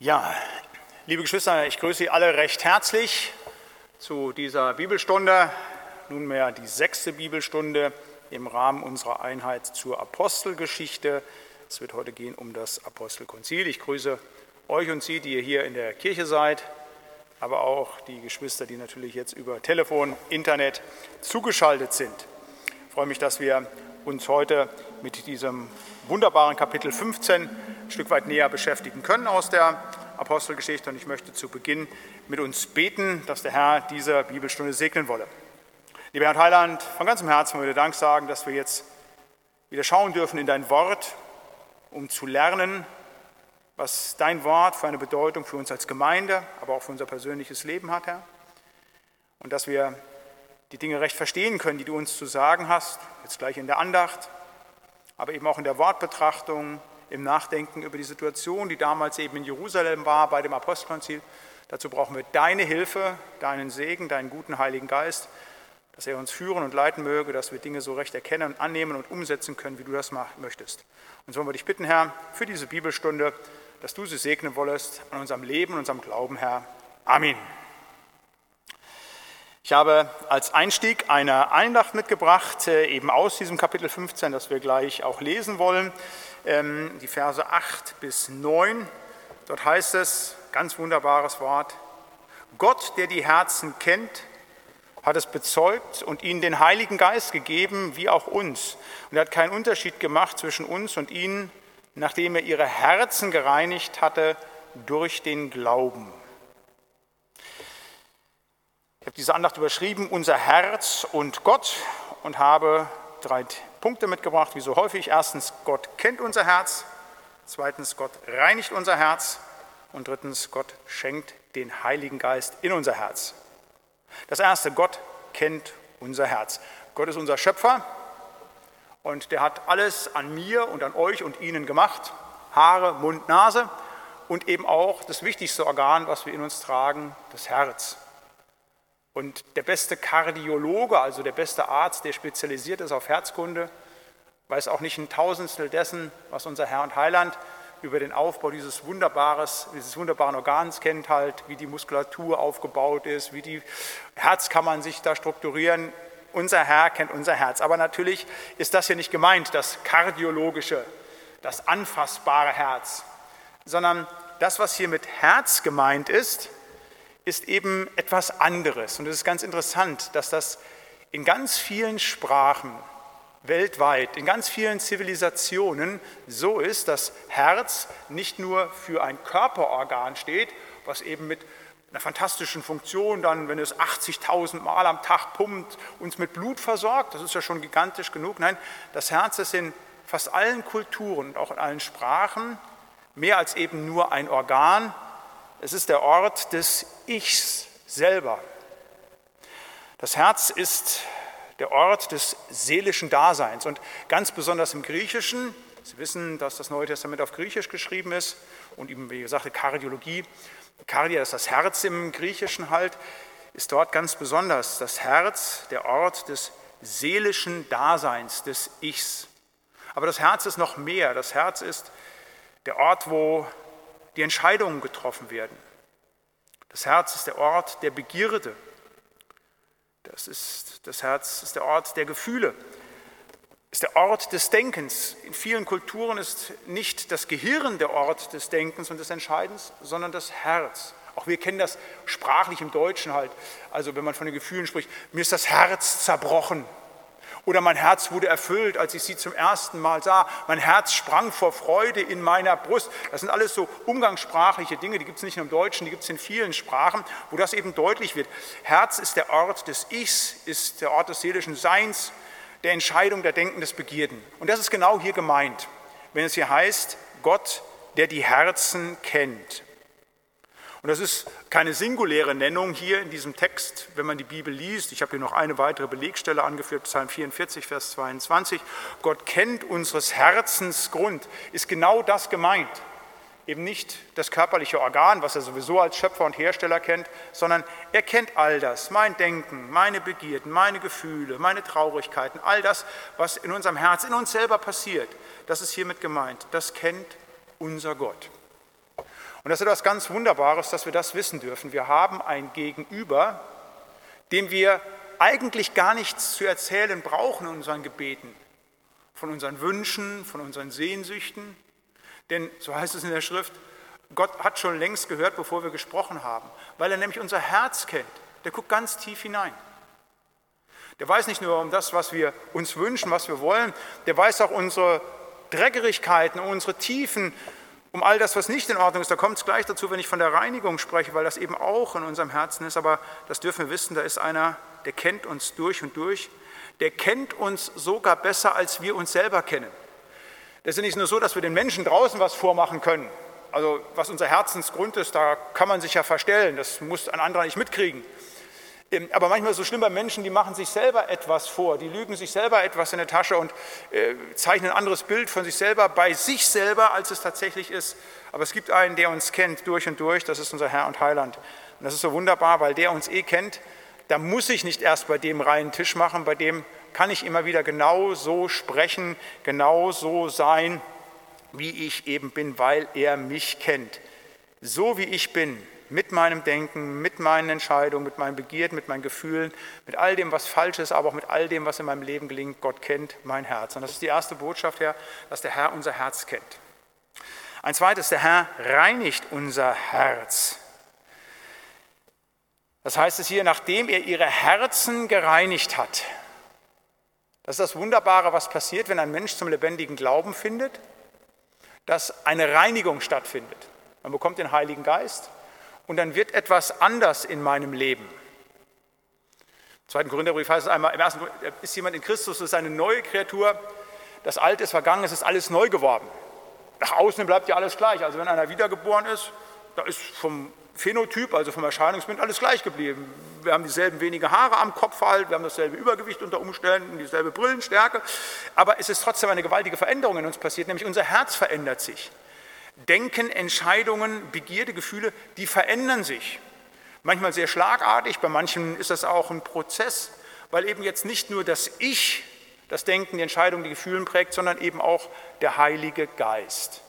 Ja, liebe Geschwister, ich grüße Sie alle recht herzlich zu dieser Bibelstunde, nunmehr die sechste Bibelstunde im Rahmen unserer Einheit zur Apostelgeschichte. Es wird heute gehen um das Apostelkonzil. Ich grüße euch und Sie, die ihr hier in der Kirche seid, aber auch die Geschwister, die natürlich jetzt über Telefon, Internet zugeschaltet sind. Ich freue mich, dass wir uns heute mit diesem wunderbaren Kapitel 15 Stück weit näher beschäftigen können aus der Apostelgeschichte. Und ich möchte zu Beginn mit uns beten, dass der Herr diese Bibelstunde segnen wolle. Lieber Herr Heiland, von ganzem Herzen möchte ich Dank sagen, dass wir jetzt wieder schauen dürfen in dein Wort, um zu lernen, was dein Wort für eine Bedeutung für uns als Gemeinde, aber auch für unser persönliches Leben hat, Herr. Und dass wir die Dinge recht verstehen können, die du uns zu sagen hast, jetzt gleich in der Andacht, aber eben auch in der Wortbetrachtung, im Nachdenken über die Situation, die damals eben in Jerusalem war bei dem Apostelkonzil. Dazu brauchen wir deine Hilfe, deinen Segen, deinen guten Heiligen Geist, dass er uns führen und leiten möge, dass wir Dinge so recht erkennen, annehmen und umsetzen können, wie du das möchtest. Und so wollen wir dich bitten, Herr, für diese Bibelstunde, dass du sie segnen wollest an unserem Leben und unserem Glauben, Herr. Amen. Ich habe als Einstieg eine Eindacht mitgebracht, äh, eben aus diesem Kapitel 15, das wir gleich auch lesen wollen, die Verse 8 bis 9. Dort heißt es, ganz wunderbares Wort, Gott, der die Herzen kennt, hat es bezeugt und ihnen den Heiligen Geist gegeben, wie auch uns. Und er hat keinen Unterschied gemacht zwischen uns und ihnen, nachdem er ihre Herzen gereinigt hatte durch den Glauben habe diese Andacht überschrieben, unser Herz und Gott und habe drei Punkte mitgebracht, wie so häufig. Erstens, Gott kennt unser Herz. Zweitens, Gott reinigt unser Herz. Und drittens, Gott schenkt den Heiligen Geist in unser Herz. Das erste, Gott kennt unser Herz. Gott ist unser Schöpfer und der hat alles an mir und an euch und Ihnen gemacht. Haare, Mund, Nase und eben auch das wichtigste Organ, was wir in uns tragen, das Herz. Und der beste Kardiologe, also der beste Arzt, der spezialisiert ist auf Herzkunde, weiß auch nicht ein Tausendstel dessen, was unser Herr und Heiland über den Aufbau dieses, wunderbares, dieses wunderbaren Organs kennt, halt, wie die Muskulatur aufgebaut ist, wie die Herzkammern sich da strukturieren. Unser Herr kennt unser Herz. Aber natürlich ist das hier nicht gemeint, das kardiologische, das anfassbare Herz, sondern das, was hier mit Herz gemeint ist, ist eben etwas anderes. Und es ist ganz interessant, dass das in ganz vielen Sprachen weltweit, in ganz vielen Zivilisationen so ist, dass Herz nicht nur für ein Körperorgan steht, was eben mit einer fantastischen Funktion dann, wenn es 80.000 Mal am Tag pumpt, uns mit Blut versorgt, das ist ja schon gigantisch genug. Nein, das Herz ist in fast allen Kulturen und auch in allen Sprachen mehr als eben nur ein Organ, es ist der Ort des Ichs selber. Das Herz ist der Ort des seelischen Daseins und ganz besonders im Griechischen. Sie wissen, dass das Neue Testament auf Griechisch geschrieben ist und eben, wie gesagt, Kardiologie. Kardia ist das Herz im Griechischen halt, ist dort ganz besonders das Herz, der Ort des seelischen Daseins, des Ichs. Aber das Herz ist noch mehr. Das Herz ist der Ort, wo die Entscheidungen getroffen werden. Das Herz ist der Ort der Begierde. Das, ist, das Herz ist der Ort der Gefühle, ist der Ort des Denkens. In vielen Kulturen ist nicht das Gehirn der Ort des Denkens und des Entscheidens, sondern das Herz. Auch wir kennen das sprachlich im Deutschen halt. Also wenn man von den Gefühlen spricht, mir ist das Herz zerbrochen. Oder mein Herz wurde erfüllt, als ich sie zum ersten Mal sah. Mein Herz sprang vor Freude in meiner Brust. Das sind alles so umgangssprachliche Dinge, die gibt es nicht nur im Deutschen, die gibt es in vielen Sprachen, wo das eben deutlich wird. Herz ist der Ort des Ichs, ist der Ort des seelischen Seins, der Entscheidung, der Denken, des Begierden. Und das ist genau hier gemeint, wenn es hier heißt, Gott, der die Herzen kennt. Und das ist keine singuläre Nennung hier in diesem Text, wenn man die Bibel liest. Ich habe hier noch eine weitere Belegstelle angeführt, Psalm 44, Vers 22. Gott kennt unseres Herzens Grund, ist genau das gemeint. Eben nicht das körperliche Organ, was er sowieso als Schöpfer und Hersteller kennt, sondern er kennt all das, mein Denken, meine Begierden, meine Gefühle, meine Traurigkeiten, all das, was in unserem Herz, in uns selber passiert. Das ist hiermit gemeint. Das kennt unser Gott. Und das ist etwas ganz Wunderbares, dass wir das wissen dürfen. Wir haben ein Gegenüber, dem wir eigentlich gar nichts zu erzählen brauchen in unseren Gebeten, von unseren Wünschen, von unseren Sehnsüchten. Denn, so heißt es in der Schrift, Gott hat schon längst gehört, bevor wir gesprochen haben, weil er nämlich unser Herz kennt. Der guckt ganz tief hinein. Der weiß nicht nur um das, was wir uns wünschen, was wir wollen, der weiß auch unsere Dreckerigkeiten, unsere Tiefen, um all das, was nicht in Ordnung ist. Da kommt es gleich dazu, wenn ich von der Reinigung spreche, weil das eben auch in unserem Herzen ist. Aber das dürfen wir wissen, da ist einer, der kennt uns durch und durch. Der kennt uns sogar besser, als wir uns selber kennen. Das ist nicht nur so, dass wir den Menschen draußen was vormachen können. Also was unser Herzensgrund ist, da kann man sich ja verstellen. Das muss ein anderer nicht mitkriegen. Aber manchmal so schlimm bei Menschen, die machen sich selber etwas vor, die lügen sich selber etwas in der Tasche und äh, zeichnen ein anderes Bild von sich selber, bei sich selber, als es tatsächlich ist. Aber es gibt einen, der uns kennt durch und durch, das ist unser Herr und Heiland. Und das ist so wunderbar, weil der uns eh kennt, da muss ich nicht erst bei dem reinen Tisch machen, bei dem kann ich immer wieder genau so sprechen, genau so sein, wie ich eben bin, weil er mich kennt. So wie ich bin, mit meinem Denken, mit meinen Entscheidungen, mit meinen Begierden, mit meinen Gefühlen, mit all dem, was falsch ist, aber auch mit all dem, was in meinem Leben gelingt. Gott kennt mein Herz. Und das ist die erste Botschaft, Herr, dass der Herr unser Herz kennt. Ein zweites, der Herr reinigt unser Herz. Das heißt es hier, nachdem er ihre Herzen gereinigt hat. Das ist das Wunderbare, was passiert, wenn ein Mensch zum lebendigen Glauben findet, dass eine Reinigung stattfindet. Man bekommt den Heiligen Geist, und dann wird etwas anders in meinem Leben. Im zweiten Korintherbrief heißt es einmal, im ersten ist jemand in Christus, ist eine neue Kreatur, das Alte ist vergangen, es ist alles neu geworden. Nach außen bleibt ja alles gleich. Also wenn einer wiedergeboren ist, da ist vom Phänotyp, also vom Erscheinungsbild, alles gleich geblieben. Wir haben dieselben wenige Haare am Kopf halt, wir haben dasselbe Übergewicht unter Umständen, dieselbe Brillenstärke, aber es ist trotzdem eine gewaltige Veränderung in uns passiert, nämlich unser Herz verändert sich. Denken, Entscheidungen, Begierde, Gefühle, die verändern sich. Manchmal sehr schlagartig, bei manchen ist das auch ein Prozess, weil eben jetzt nicht nur das Ich das Denken, die Entscheidungen, die Gefühle prägt, sondern eben auch der Heilige Geist.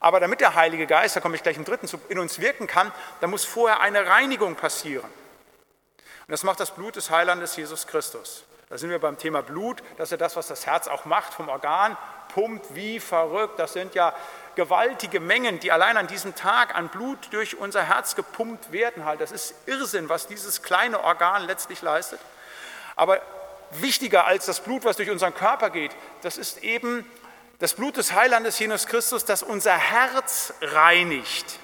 Aber damit der Heilige Geist, da komme ich gleich im dritten in uns wirken kann, da muss vorher eine Reinigung passieren. Und das macht das Blut des Heilandes Jesus Christus. Da sind wir beim Thema Blut, das ist ja das, was das Herz auch macht vom Organ, pumpt wie verrückt. Das sind ja gewaltige Mengen, die allein an diesem Tag an Blut durch unser Herz gepumpt werden. Halt. Das ist Irrsinn, was dieses kleine Organ letztlich leistet. Aber wichtiger als das Blut, was durch unseren Körper geht, das ist eben das Blut des Heilandes Jesus Christus, das unser Herz reinigt.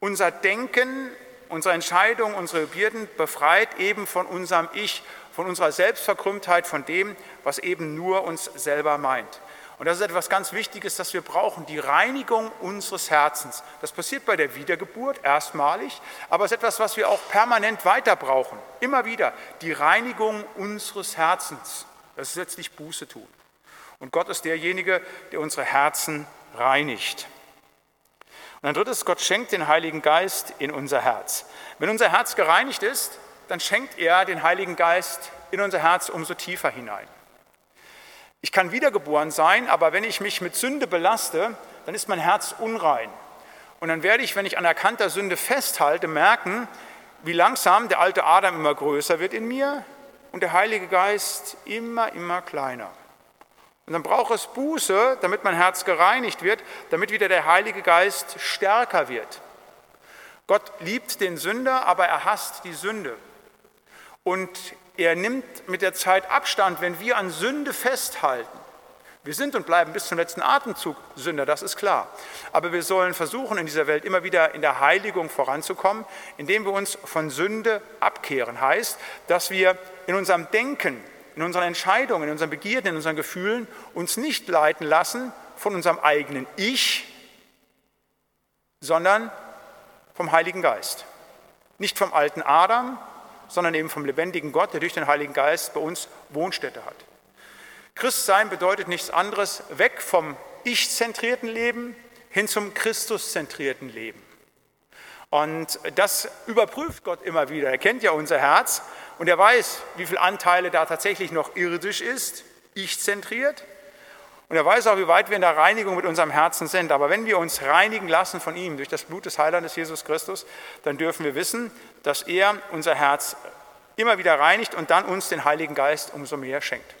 Unser Denken, unsere Entscheidungen, unsere Bürden befreit eben von unserem Ich, von unserer Selbstverkrümmtheit, von dem, was eben nur uns selber meint. Und das ist etwas ganz Wichtiges, das wir brauchen, die Reinigung unseres Herzens. Das passiert bei der Wiedergeburt erstmalig, aber es ist etwas, was wir auch permanent weiter brauchen. Immer wieder die Reinigung unseres Herzens. Das ist letztlich Buße tun. Und Gott ist derjenige, der unsere Herzen reinigt. Und ein drittes, Gott schenkt den Heiligen Geist in unser Herz. Wenn unser Herz gereinigt ist, dann schenkt er den Heiligen Geist in unser Herz umso tiefer hinein. Ich kann wiedergeboren sein, aber wenn ich mich mit Sünde belaste, dann ist mein Herz unrein. Und dann werde ich, wenn ich an erkannter Sünde festhalte, merken, wie langsam der alte Adam immer größer wird in mir und der Heilige Geist immer, immer kleiner. Und dann braucht es Buße, damit mein Herz gereinigt wird, damit wieder der Heilige Geist stärker wird. Gott liebt den Sünder, aber er hasst die Sünde. Und er nimmt mit der Zeit Abstand, wenn wir an Sünde festhalten. Wir sind und bleiben bis zum letzten Atemzug Sünder, das ist klar. Aber wir sollen versuchen, in dieser Welt immer wieder in der Heiligung voranzukommen, indem wir uns von Sünde abkehren. Heißt, dass wir in unserem Denken, in unseren Entscheidungen, in unseren Begierden, in unseren Gefühlen uns nicht leiten lassen von unserem eigenen Ich, sondern vom Heiligen Geist. Nicht vom alten Adam, sondern eben vom lebendigen Gott, der durch den Heiligen Geist bei uns Wohnstätte hat. Christsein bedeutet nichts anderes, weg vom ich-zentrierten Leben hin zum Christus-zentrierten Leben. Und das überprüft Gott immer wieder. Er kennt ja unser Herz und er weiß, wie viele Anteile da tatsächlich noch irdisch ist, ich-zentriert Und er weiß auch, wie weit wir in der Reinigung mit unserem Herzen sind. Aber wenn wir uns reinigen lassen von ihm durch das Blut des Heilandes Jesus Christus, dann dürfen wir wissen, dass er unser Herz immer wieder reinigt und dann uns den Heiligen Geist umso mehr schenkt.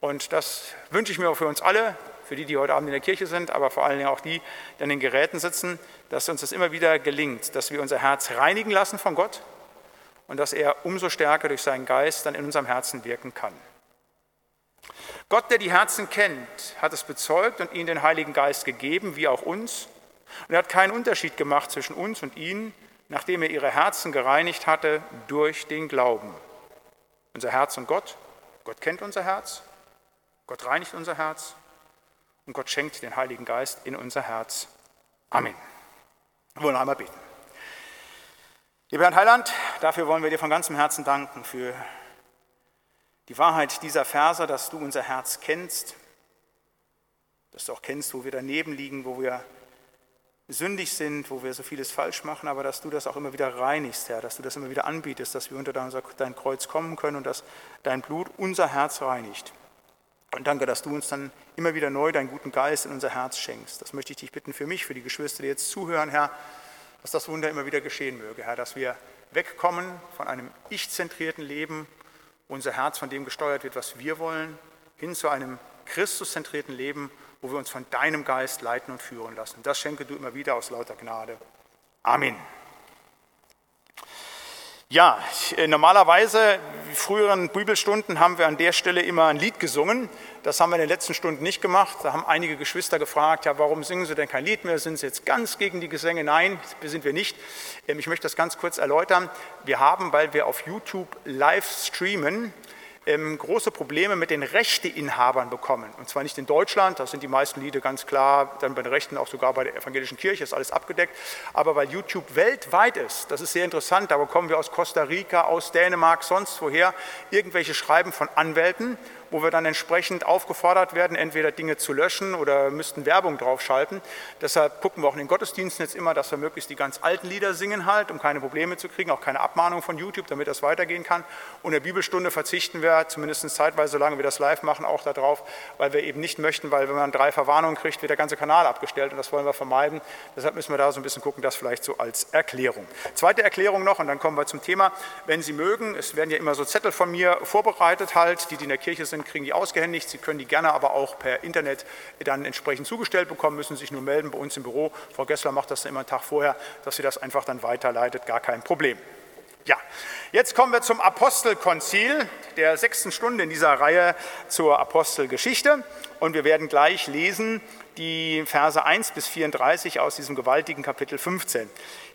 Und das wünsche ich mir auch für uns alle, für die, die heute Abend in der Kirche sind, aber vor allen Dingen auch die, die an den Geräten sitzen, dass uns das immer wieder gelingt, dass wir unser Herz reinigen lassen von Gott und dass er umso stärker durch seinen Geist dann in unserem Herzen wirken kann. Gott, der die Herzen kennt, hat es bezeugt und ihnen den Heiligen Geist gegeben, wie auch uns. Und er hat keinen Unterschied gemacht zwischen uns und ihnen, nachdem er ihre Herzen gereinigt hatte durch den Glauben. Unser Herz und Gott, Gott kennt unser Herz, Gott reinigt unser Herz und Gott schenkt den Heiligen Geist in unser Herz. Amen. Wir wollen einmal beten. Lieber Herr Heiland, dafür wollen wir dir von ganzem Herzen danken für die Wahrheit dieser Verse, dass du unser Herz kennst, dass du auch kennst, wo wir daneben liegen, wo wir sündig sind, wo wir so vieles falsch machen, aber dass du das auch immer wieder reinigst, Herr, dass du das immer wieder anbietest, dass wir unter dein Kreuz kommen können und dass dein Blut unser Herz reinigt. Und danke, dass du uns dann immer wieder neu deinen guten Geist in unser Herz schenkst. Das möchte ich dich bitten für mich, für die Geschwister, die jetzt zuhören, Herr, dass das Wunder immer wieder geschehen möge, Herr, dass wir wegkommen von einem ich-zentrierten Leben, unser Herz von dem gesteuert wird, was wir wollen, hin zu einem Christus-zentrierten Leben, wo wir uns von deinem Geist leiten und führen lassen. Das schenke du immer wieder aus lauter Gnade. Amen. Ja, äh, normalerweise, in früheren Bibelstunden haben wir an der Stelle immer ein Lied gesungen. Das haben wir in den letzten Stunden nicht gemacht. Da haben einige Geschwister gefragt, ja, warum singen Sie denn kein Lied mehr? Sind Sie jetzt ganz gegen die Gesänge? Nein, sind wir nicht. Ähm, ich möchte das ganz kurz erläutern. Wir haben, weil wir auf YouTube live streamen, ähm, große Probleme mit den Rechteinhabern bekommen. Und zwar nicht in Deutschland, da sind die meisten Lieder ganz klar, dann bei den Rechten auch sogar bei der evangelischen Kirche ist alles abgedeckt. Aber weil YouTube weltweit ist, das ist sehr interessant, da bekommen wir aus Costa Rica, aus Dänemark, sonst woher irgendwelche Schreiben von Anwälten wo wir dann entsprechend aufgefordert werden, entweder Dinge zu löschen oder müssten Werbung draufschalten. Deshalb gucken wir auch in den Gottesdiensten jetzt immer, dass wir möglichst die ganz alten Lieder singen halt, um keine Probleme zu kriegen, auch keine Abmahnung von YouTube, damit das weitergehen kann. Und in der Bibelstunde verzichten wir zumindest zeitweise, solange wir das live machen, auch darauf, weil wir eben nicht möchten, weil wenn man drei Verwarnungen kriegt, wird der ganze Kanal abgestellt und das wollen wir vermeiden. Deshalb müssen wir da so ein bisschen gucken, das vielleicht so als Erklärung. Zweite Erklärung noch und dann kommen wir zum Thema. Wenn Sie mögen, es werden ja immer so Zettel von mir vorbereitet halt, die, die in der Kirche sind, sind, kriegen die ausgehändigt. Sie können die gerne aber auch per Internet dann entsprechend zugestellt bekommen, müssen sich nur melden bei uns im Büro. Frau Gessler macht das dann immer einen Tag vorher, dass sie das einfach dann weiterleitet, gar kein Problem. Ja, jetzt kommen wir zum Apostelkonzil, der sechsten Stunde in dieser Reihe zur Apostelgeschichte. Und wir werden gleich lesen die Verse 1 bis 34 aus diesem gewaltigen Kapitel 15.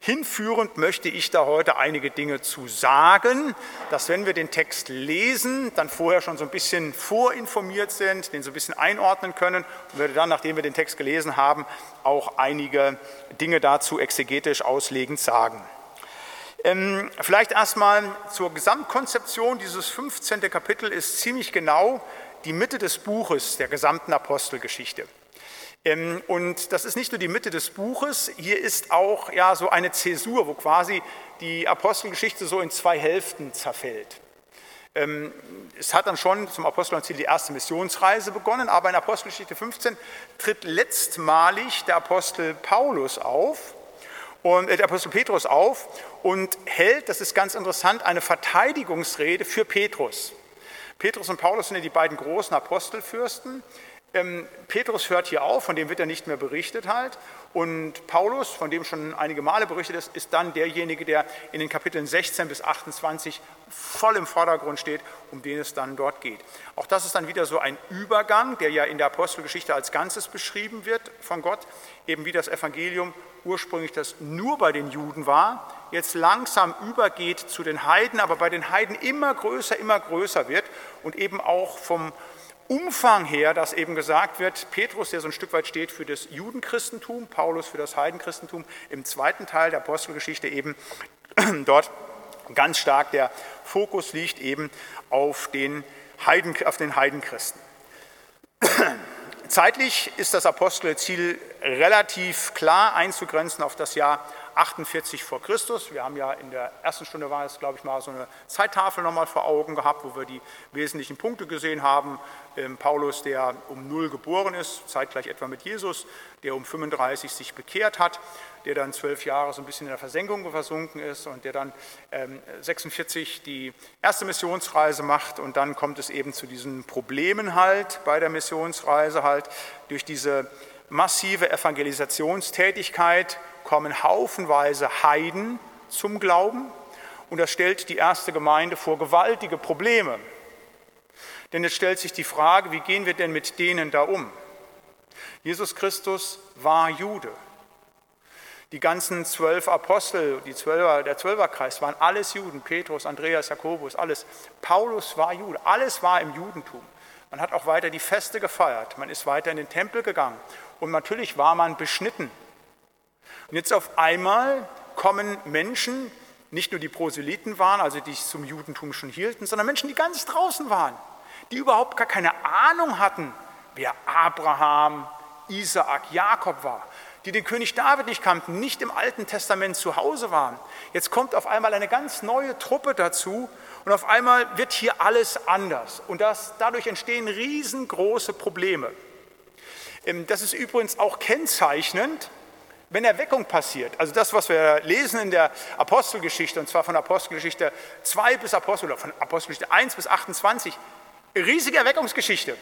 Hinführend möchte ich da heute einige Dinge zu sagen, dass wenn wir den Text lesen, dann vorher schon so ein bisschen vorinformiert sind, den so ein bisschen einordnen können und würde dann, nachdem wir den Text gelesen haben, auch einige Dinge dazu exegetisch auslegend sagen. Ähm, vielleicht erstmal zur Gesamtkonzeption. Dieses 15. Kapitel ist ziemlich genau die Mitte des Buches der gesamten Apostelgeschichte. Ähm, und das ist nicht nur die Mitte des Buches, hier ist auch ja, so eine Zäsur, wo quasi die Apostelgeschichte so in zwei Hälften zerfällt. Ähm, es hat dann schon zum Apostelziel die erste Missionsreise begonnen, aber in Apostelgeschichte 15 tritt letztmalig der Apostel Paulus auf und äh, der Apostel Petrus auf und hält, das ist ganz interessant, eine Verteidigungsrede für Petrus. Petrus und Paulus sind ja die beiden großen Apostelfürsten. Ähm, Petrus hört hier auf, von dem wird er nicht mehr berichtet halt. Und Paulus, von dem schon einige Male berichtet ist, ist dann derjenige, der in den Kapiteln 16 bis 28 voll im Vordergrund steht, um den es dann dort geht. Auch das ist dann wieder so ein Übergang, der ja in der Apostelgeschichte als Ganzes beschrieben wird von Gott, eben wie das Evangelium ursprünglich das nur bei den Juden war, jetzt langsam übergeht zu den Heiden, aber bei den Heiden immer größer, immer größer wird und eben auch vom Umfang her, dass eben gesagt wird, Petrus, der so ein Stück weit steht für das Judenchristentum, Paulus für das Heidenchristentum, im zweiten Teil der Apostelgeschichte eben dort ganz stark der Fokus liegt eben auf den, Heiden, auf den Heidenchristen. Zeitlich ist das Apostelziel relativ klar einzugrenzen auf das Jahr 48 vor Christus. Wir haben ja in der ersten Stunde war es, glaube ich, mal so eine Zeittafel nochmal vor Augen gehabt, wo wir die wesentlichen Punkte gesehen haben. Ähm, Paulus, der um null geboren ist, zeitgleich etwa mit Jesus, der um 35 sich bekehrt hat, der dann zwölf Jahre so ein bisschen in der Versenkung versunken ist und der dann ähm, 46 die erste Missionsreise macht und dann kommt es eben zu diesen Problemen halt bei der Missionsreise halt durch diese massive Evangelisationstätigkeit kommen haufenweise Heiden zum Glauben und das stellt die erste Gemeinde vor gewaltige Probleme. Denn jetzt stellt sich die Frage, wie gehen wir denn mit denen da um? Jesus Christus war Jude. Die ganzen zwölf Apostel, die Zwölfer, der Zwölferkreis waren alles Juden. Petrus, Andreas, Jakobus, alles. Paulus war Jude. Alles war im Judentum. Man hat auch weiter die Feste gefeiert. Man ist weiter in den Tempel gegangen. Und natürlich war man beschnitten. Und jetzt auf einmal kommen Menschen, nicht nur die Proselyten waren, also die sich zum Judentum schon hielten, sondern Menschen, die ganz draußen waren, die überhaupt gar keine Ahnung hatten, wer Abraham, Isaak, Jakob war, die den König David nicht kannten, nicht im Alten Testament zu Hause waren. Jetzt kommt auf einmal eine ganz neue Truppe dazu und auf einmal wird hier alles anders. Und das, dadurch entstehen riesengroße Probleme. Ähm, das ist übrigens auch kennzeichnend wenn Erweckung passiert, also das, was wir lesen in der Apostelgeschichte, und zwar von Apostelgeschichte 2 bis Apostel, oder von Apostelgeschichte 1 bis 28, riesige Erweckungsgeschichte,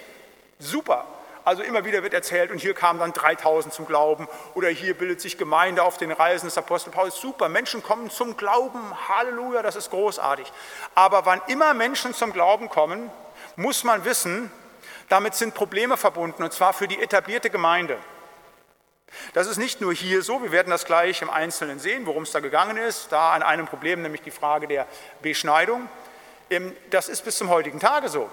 super. Also immer wieder wird erzählt, und hier kamen dann 3000 zum Glauben, oder hier bildet sich Gemeinde auf den Reisen des Apostel Paulus, super, Menschen kommen zum Glauben, Halleluja, das ist großartig. Aber wann immer Menschen zum Glauben kommen, muss man wissen, damit sind Probleme verbunden, und zwar für die etablierte Gemeinde. Das ist nicht nur hier so, wir werden das gleich im Einzelnen sehen, worum es da gegangen ist, da an einem Problem, nämlich die Frage der Beschneidung. Das ist bis zum heutigen Tage so.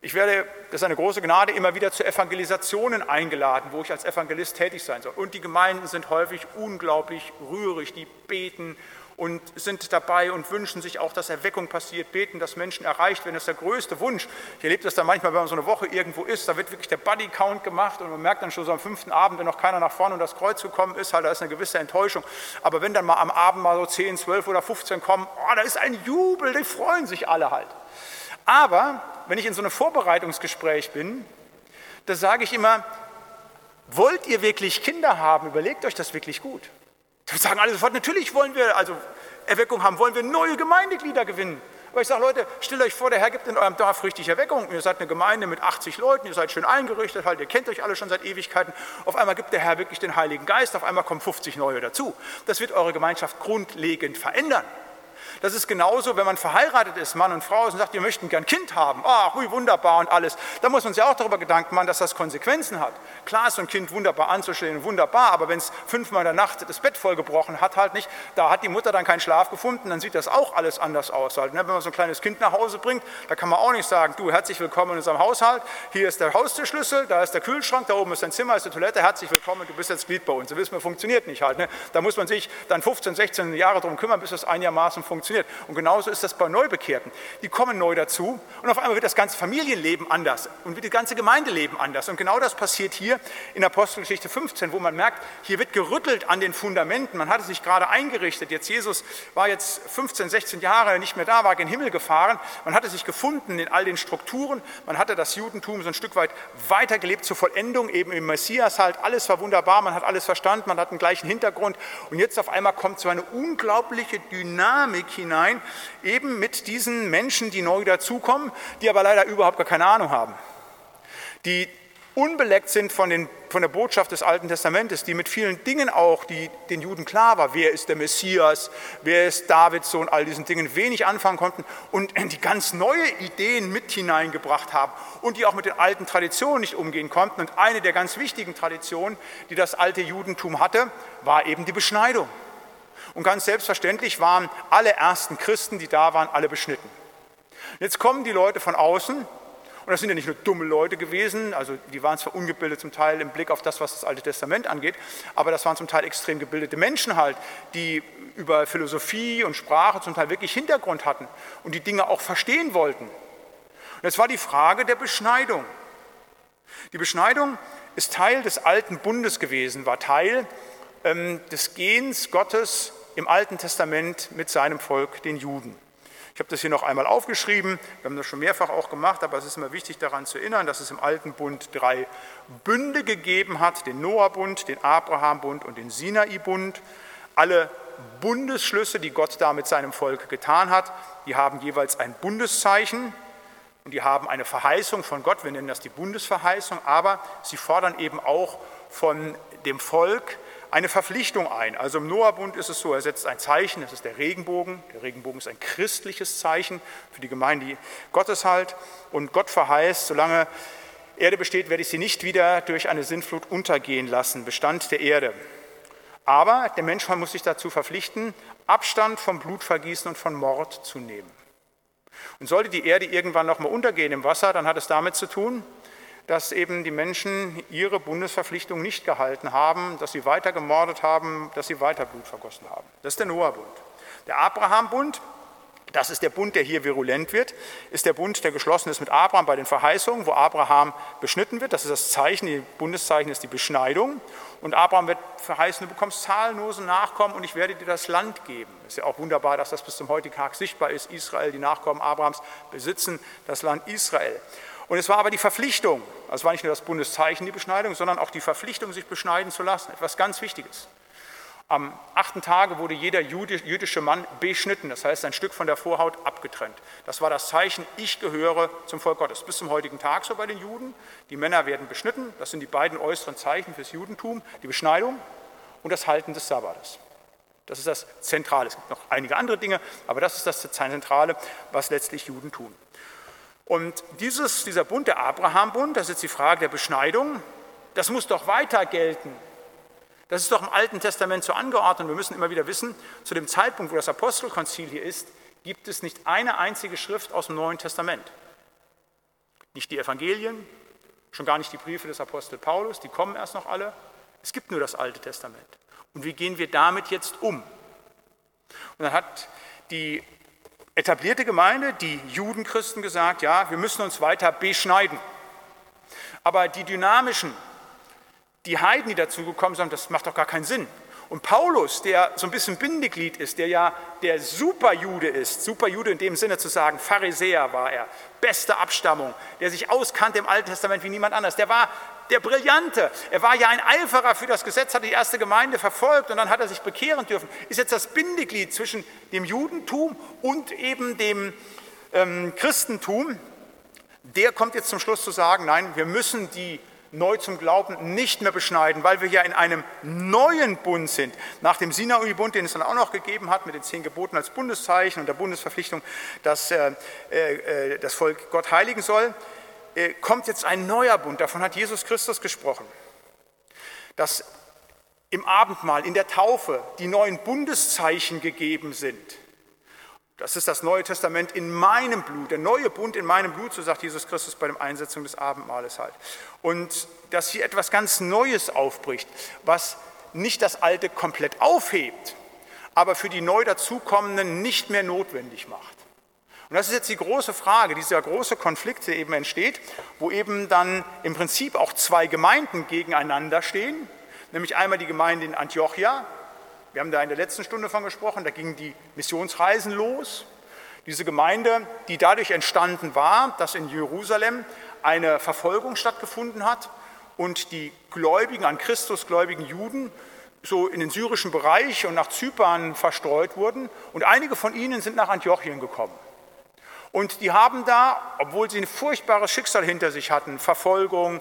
Ich werde, das ist eine große Gnade, immer wieder zu Evangelisationen eingeladen, wo ich als Evangelist tätig sein soll. Und die Gemeinden sind häufig unglaublich rührig, die beten und sind dabei und wünschen sich auch, dass Erweckung passiert, beten, dass Menschen erreicht werden. Das ist der größte Wunsch. Ich erlebe das dann manchmal, wenn man so eine Woche irgendwo ist, da wird wirklich der Buddy-Count gemacht und man merkt dann schon so am fünften Abend, wenn noch keiner nach vorne und das Kreuz gekommen ist, halt, da ist eine gewisse Enttäuschung. Aber wenn dann mal am Abend mal so 10, 12 oder 15 kommen, oh, da ist ein Jubel, die freuen sich alle halt. Aber wenn ich in so einem Vorbereitungsgespräch bin, da sage ich immer, wollt ihr wirklich Kinder haben? Überlegt euch das wirklich gut. Dann sagen alle sofort, natürlich wollen wir also Erweckung haben, wollen wir neue Gemeindeglieder gewinnen. Aber ich sage, Leute, stellt euch vor, der Herr gibt in eurem Dorf richtig Erweckung. Ihr seid eine Gemeinde mit 80 Leuten, ihr seid schön eingerichtet, halt, ihr kennt euch alle schon seit Ewigkeiten. Auf einmal gibt der Herr wirklich den Heiligen Geist, auf einmal kommen 50 neue dazu. Das wird eure Gemeinschaft grundlegend verändern. Das ist genauso, wenn man verheiratet ist, Mann und Frau, und sagt, wir möchten gern Kind haben. Ach, wie wunderbar und alles. Da muss man sich auch darüber Gedanken machen, dass das Konsequenzen hat. Klar ist so ein Kind wunderbar anzustellen, wunderbar, aber wenn es fünfmal in der Nacht das Bett vollgebrochen hat, halt nicht, da hat die Mutter dann keinen Schlaf gefunden, dann sieht das auch alles anders aus. Halt, ne? Wenn man so ein kleines Kind nach Hause bringt, da kann man auch nicht sagen, du, herzlich willkommen in unserem Haushalt, hier ist der Haustürschlüssel, da ist der Kühlschrank, da oben ist dein Zimmer, ist die Toilette, herzlich willkommen, du bist jetzt Glied bei uns. Das wissen wir, funktioniert nicht halt. Ne? Da muss man sich dann 15, 16 Jahre darum kümmern, bis das einigermaßen funktioniert. Und genauso ist das bei Neubekehrten. Die kommen neu dazu und auf einmal wird das ganze Familienleben anders und wird das ganze Gemeindeleben anders. Und genau das passiert hier in Apostelgeschichte 15, wo man merkt, hier wird gerüttelt an den Fundamenten. Man hatte sich gerade eingerichtet. Jetzt Jesus war jetzt 15, 16 Jahre nicht mehr da, war gen Himmel gefahren. Man hatte sich gefunden in all den Strukturen. Man hatte das Judentum so ein Stück weit weitergelebt zur Vollendung, eben im Messias halt. Alles war wunderbar, man hat alles verstanden, man hat den gleichen Hintergrund. Und jetzt auf einmal kommt so eine unglaubliche Dynamik hinein, eben mit diesen Menschen, die neu dazukommen, die aber leider überhaupt gar keine Ahnung haben, die unbeleckt sind von, den, von der Botschaft des Alten Testamentes, die mit vielen Dingen auch, die den Juden klar war, wer ist der Messias, wer ist Davids Sohn, all diesen Dingen wenig anfangen konnten und die ganz neue Ideen mit hineingebracht haben und die auch mit den alten Traditionen nicht umgehen konnten. Und eine der ganz wichtigen Traditionen, die das alte Judentum hatte, war eben die Beschneidung. Und ganz selbstverständlich waren alle ersten Christen, die da waren, alle beschnitten. Jetzt kommen die Leute von außen, und das sind ja nicht nur dumme Leute gewesen, also die waren zwar ungebildet zum Teil im Blick auf das, was das Alte Testament angeht, aber das waren zum Teil extrem gebildete Menschen halt, die über Philosophie und Sprache zum Teil wirklich Hintergrund hatten und die Dinge auch verstehen wollten. Und jetzt war die Frage der Beschneidung. Die Beschneidung ist Teil des alten Bundes gewesen, war Teil ähm, des Gehens Gottes im Alten Testament mit seinem Volk, den Juden. Ich habe das hier noch einmal aufgeschrieben. Wir haben das schon mehrfach auch gemacht, aber es ist immer wichtig daran zu erinnern, dass es im Alten Bund drei Bünde gegeben hat: den Noah-Bund, den Abraham-Bund und den Sinai-Bund. Alle Bundesschlüsse, die Gott da mit seinem Volk getan hat, die haben jeweils ein Bundeszeichen und die haben eine Verheißung von Gott. Wir nennen das die Bundesverheißung, aber sie fordern eben auch von dem Volk eine Verpflichtung ein. Also im Noah-Bund ist es so, er setzt ein Zeichen, das ist der Regenbogen. Der Regenbogen ist ein christliches Zeichen für die Gemeinde Gottes halt. Und Gott verheißt, solange Erde besteht, werde ich sie nicht wieder durch eine Sintflut untergehen lassen, Bestand der Erde. Aber der Mensch muss sich dazu verpflichten, Abstand vom Blutvergießen und von Mord zu nehmen. Und sollte die Erde irgendwann nochmal untergehen im Wasser, dann hat es damit zu tun, dass eben die Menschen ihre Bundesverpflichtung nicht gehalten haben, dass sie weiter gemordet haben, dass sie weiter Blut vergossen haben. Das ist der Noah-Bund. Der Abraham-Bund, das ist der Bund, der hier virulent wird, ist der Bund, der geschlossen ist mit Abraham bei den Verheißungen, wo Abraham beschnitten wird. Das ist das Zeichen, die Bundeszeichen ist die Beschneidung. Und Abraham wird verheißen, du bekommst zahllose Nachkommen und ich werde dir das Land geben. Ist ja auch wunderbar, dass das bis zum heutigen Tag sichtbar ist. Israel, die Nachkommen Abrahams besitzen das Land Israel. Und es war aber die Verpflichtung, also war nicht nur das Bundeszeichen, die Beschneidung, sondern auch die Verpflichtung, sich beschneiden zu lassen. Etwas ganz Wichtiges. Am achten Tage wurde jeder jüdische Mann beschnitten, das heißt ein Stück von der Vorhaut abgetrennt. Das war das Zeichen, ich gehöre zum Volk Gottes. Bis zum heutigen Tag so bei den Juden. Die Männer werden beschnitten, das sind die beiden äußeren Zeichen fürs Judentum, die Beschneidung und das Halten des Sabbates. Das ist das Zentrale. Es gibt noch einige andere Dinge, aber das ist das Zentrale, was letztlich Juden tun. Und dieses, dieser Bund, der Abraham-Bund, das ist jetzt die Frage der Beschneidung, das muss doch weiter gelten. Das ist doch im Alten Testament so angeordnet. Wir müssen immer wieder wissen, zu dem Zeitpunkt, wo das Apostelkonzil hier ist, gibt es nicht eine einzige Schrift aus dem Neuen Testament. Nicht die Evangelien, schon gar nicht die Briefe des Apostel Paulus, die kommen erst noch alle. Es gibt nur das Alte Testament. Und wie gehen wir damit jetzt um? Und dann hat die etablierte Gemeinde, die Judenchristen gesagt, ja, wir müssen uns weiter beschneiden. Aber die dynamischen, die Heiden, die dazugekommen sind, das macht doch gar keinen Sinn. Und Paulus, der so ein bisschen Bindeglied ist, der ja der Superjude ist, Superjude in dem Sinne zu sagen, Pharisäer war er, beste Abstammung, der sich auskannte im Alten Testament wie niemand anders, der war der Brillante. Er war ja ein Eiferer für das Gesetz, hat die erste Gemeinde verfolgt und dann hat er sich bekehren dürfen. Ist jetzt das Bindeglied zwischen dem Judentum und eben dem ähm, Christentum. Der kommt jetzt zum Schluss zu sagen, nein, wir müssen die neu zum Glauben nicht mehr beschneiden, weil wir ja in einem neuen Bund sind. Nach dem Sinai-Bund, den es dann auch noch gegeben hat, mit den zehn Geboten als Bundeszeichen und der Bundesverpflichtung, dass äh, äh, das Volk Gott heiligen soll, äh, kommt jetzt ein neuer Bund, davon hat Jesus Christus gesprochen, dass im Abendmahl, in der Taufe die neuen Bundeszeichen gegeben sind. Das ist das Neue Testament in meinem Blut, der neue Bund in meinem Blut, so sagt Jesus Christus bei der Einsetzung des Abendmahles halt. Und dass hier etwas ganz Neues aufbricht, was nicht das Alte komplett aufhebt, aber für die neu dazukommenden nicht mehr notwendig macht. Und das ist jetzt die große Frage, dieser große Konflikt, der eben entsteht, wo eben dann im Prinzip auch zwei Gemeinden gegeneinander stehen, nämlich einmal die Gemeinde in Antiochia, wir haben da in der letzten Stunde von gesprochen, da gingen die Missionsreisen los. Diese Gemeinde, die dadurch entstanden war, dass in Jerusalem eine Verfolgung stattgefunden hat und die Gläubigen, an Christus gläubigen Juden so in den syrischen Bereich und nach Zypern verstreut wurden und einige von ihnen sind nach Antiochien gekommen. Und die haben da, obwohl sie ein furchtbares Schicksal hinter sich hatten, Verfolgung,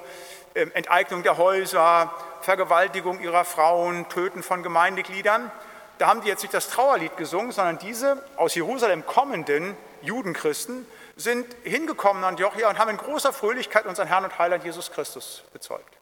Enteignung der Häuser, Vergewaltigung ihrer Frauen, Töten von Gemeindegliedern, da haben die jetzt nicht das Trauerlied gesungen, sondern diese aus Jerusalem kommenden Judenchristen sind hingekommen an Antiochia und haben in großer Fröhlichkeit unseren Herrn und Heiland Jesus Christus bezeugt.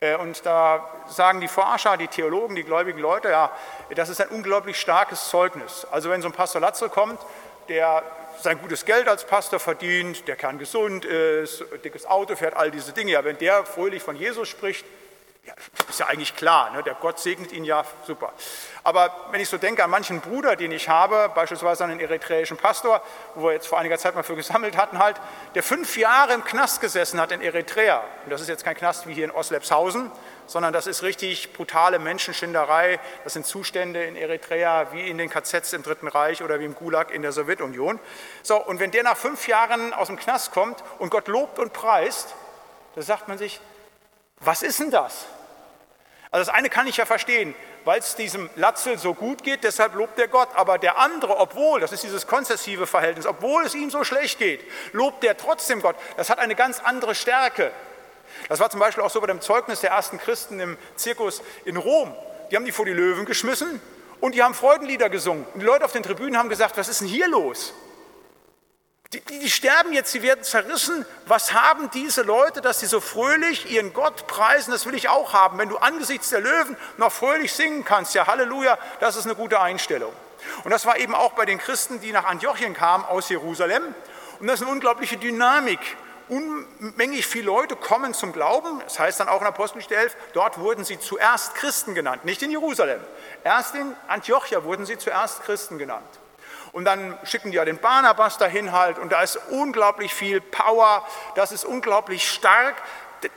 Äh, und da sagen die Forscher, die Theologen, die gläubigen Leute, ja, das ist ein unglaublich starkes Zeugnis. Also wenn so ein Pastor Latze kommt, der sein gutes Geld als Pastor verdient, der kerngesund ist, dickes Auto fährt, all diese Dinge. Ja, wenn der fröhlich von Jesus spricht, Ja, ist ja eigentlich klar, ne? der Gott segnet ihn ja, super. Aber wenn ich so denke an manchen Bruder, den ich habe, beispielsweise an einen eritreischen Pastor, wo wir jetzt vor einiger Zeit mal für gesammelt hatten, halt, der fünf Jahre im Knast gesessen hat in Eritrea. Und das ist jetzt kein Knast wie hier in Oslepshausen, sondern das ist richtig brutale Menschenschinderei. Das sind Zustände in Eritrea wie in den KZs im Dritten Reich oder wie im Gulag in der Sowjetunion. So, und wenn der nach fünf Jahren aus dem Knast kommt und Gott lobt und preist, da sagt man sich, was ist denn das? Also das eine kann ich ja verstehen, weil es diesem Latzel so gut geht, deshalb lobt er Gott. Aber der andere, obwohl, das ist dieses konzessive Verhältnis, obwohl es ihm so schlecht geht, lobt er trotzdem Gott. Das hat eine ganz andere Stärke. Das war zum Beispiel auch so bei dem Zeugnis der ersten Christen im Zirkus in Rom. Die haben die vor die Löwen geschmissen und die haben Freudenlieder gesungen. Und die Leute auf den Tribünen haben gesagt, was ist denn hier los? Die, die, die, sterben jetzt, sie werden zerrissen. Was haben diese Leute, dass sie so fröhlich ihren Gott preisen? Das will ich auch haben. Wenn du angesichts der Löwen noch fröhlich singen kannst, ja Halleluja, das ist eine gute Einstellung. Und das war eben auch bei den Christen, die nach Antiochien kamen aus Jerusalem. Und das ist eine unglaubliche Dynamik. Unmänglich viele Leute kommen zum Glauben. Das heißt dann auch in Apostelgeschichte 11, dort wurden sie zuerst Christen genannt, nicht in Jerusalem. Erst in Antiochia wurden sie zuerst Christen genannt. Und dann schicken die ja den Barnabas dahin halt und da ist unglaublich viel Power, das ist unglaublich stark.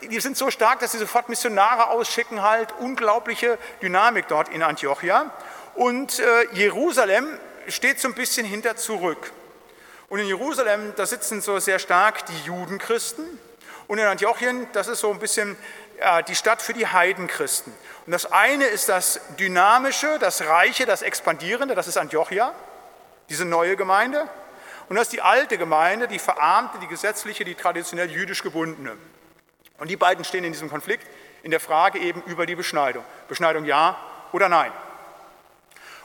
Die sind so stark, dass sie sofort Missionare ausschicken halt, unglaubliche Dynamik dort in Antiochia. Und äh, Jerusalem steht so ein bisschen hinter zurück. Und in Jerusalem, da sitzen so sehr stark die Judenchristen. Und in Antiochien, das ist so ein bisschen ja, die Stadt für die Heidenchristen. Und das eine ist das Dynamische, das Reiche, das Expandierende, das ist Antiochia diese neue Gemeinde. Und das ist die alte Gemeinde, die verarmte, die gesetzliche, die traditionell jüdisch gebundene. Und die beiden stehen in diesem Konflikt in der Frage eben über die Beschneidung. Beschneidung ja oder nein.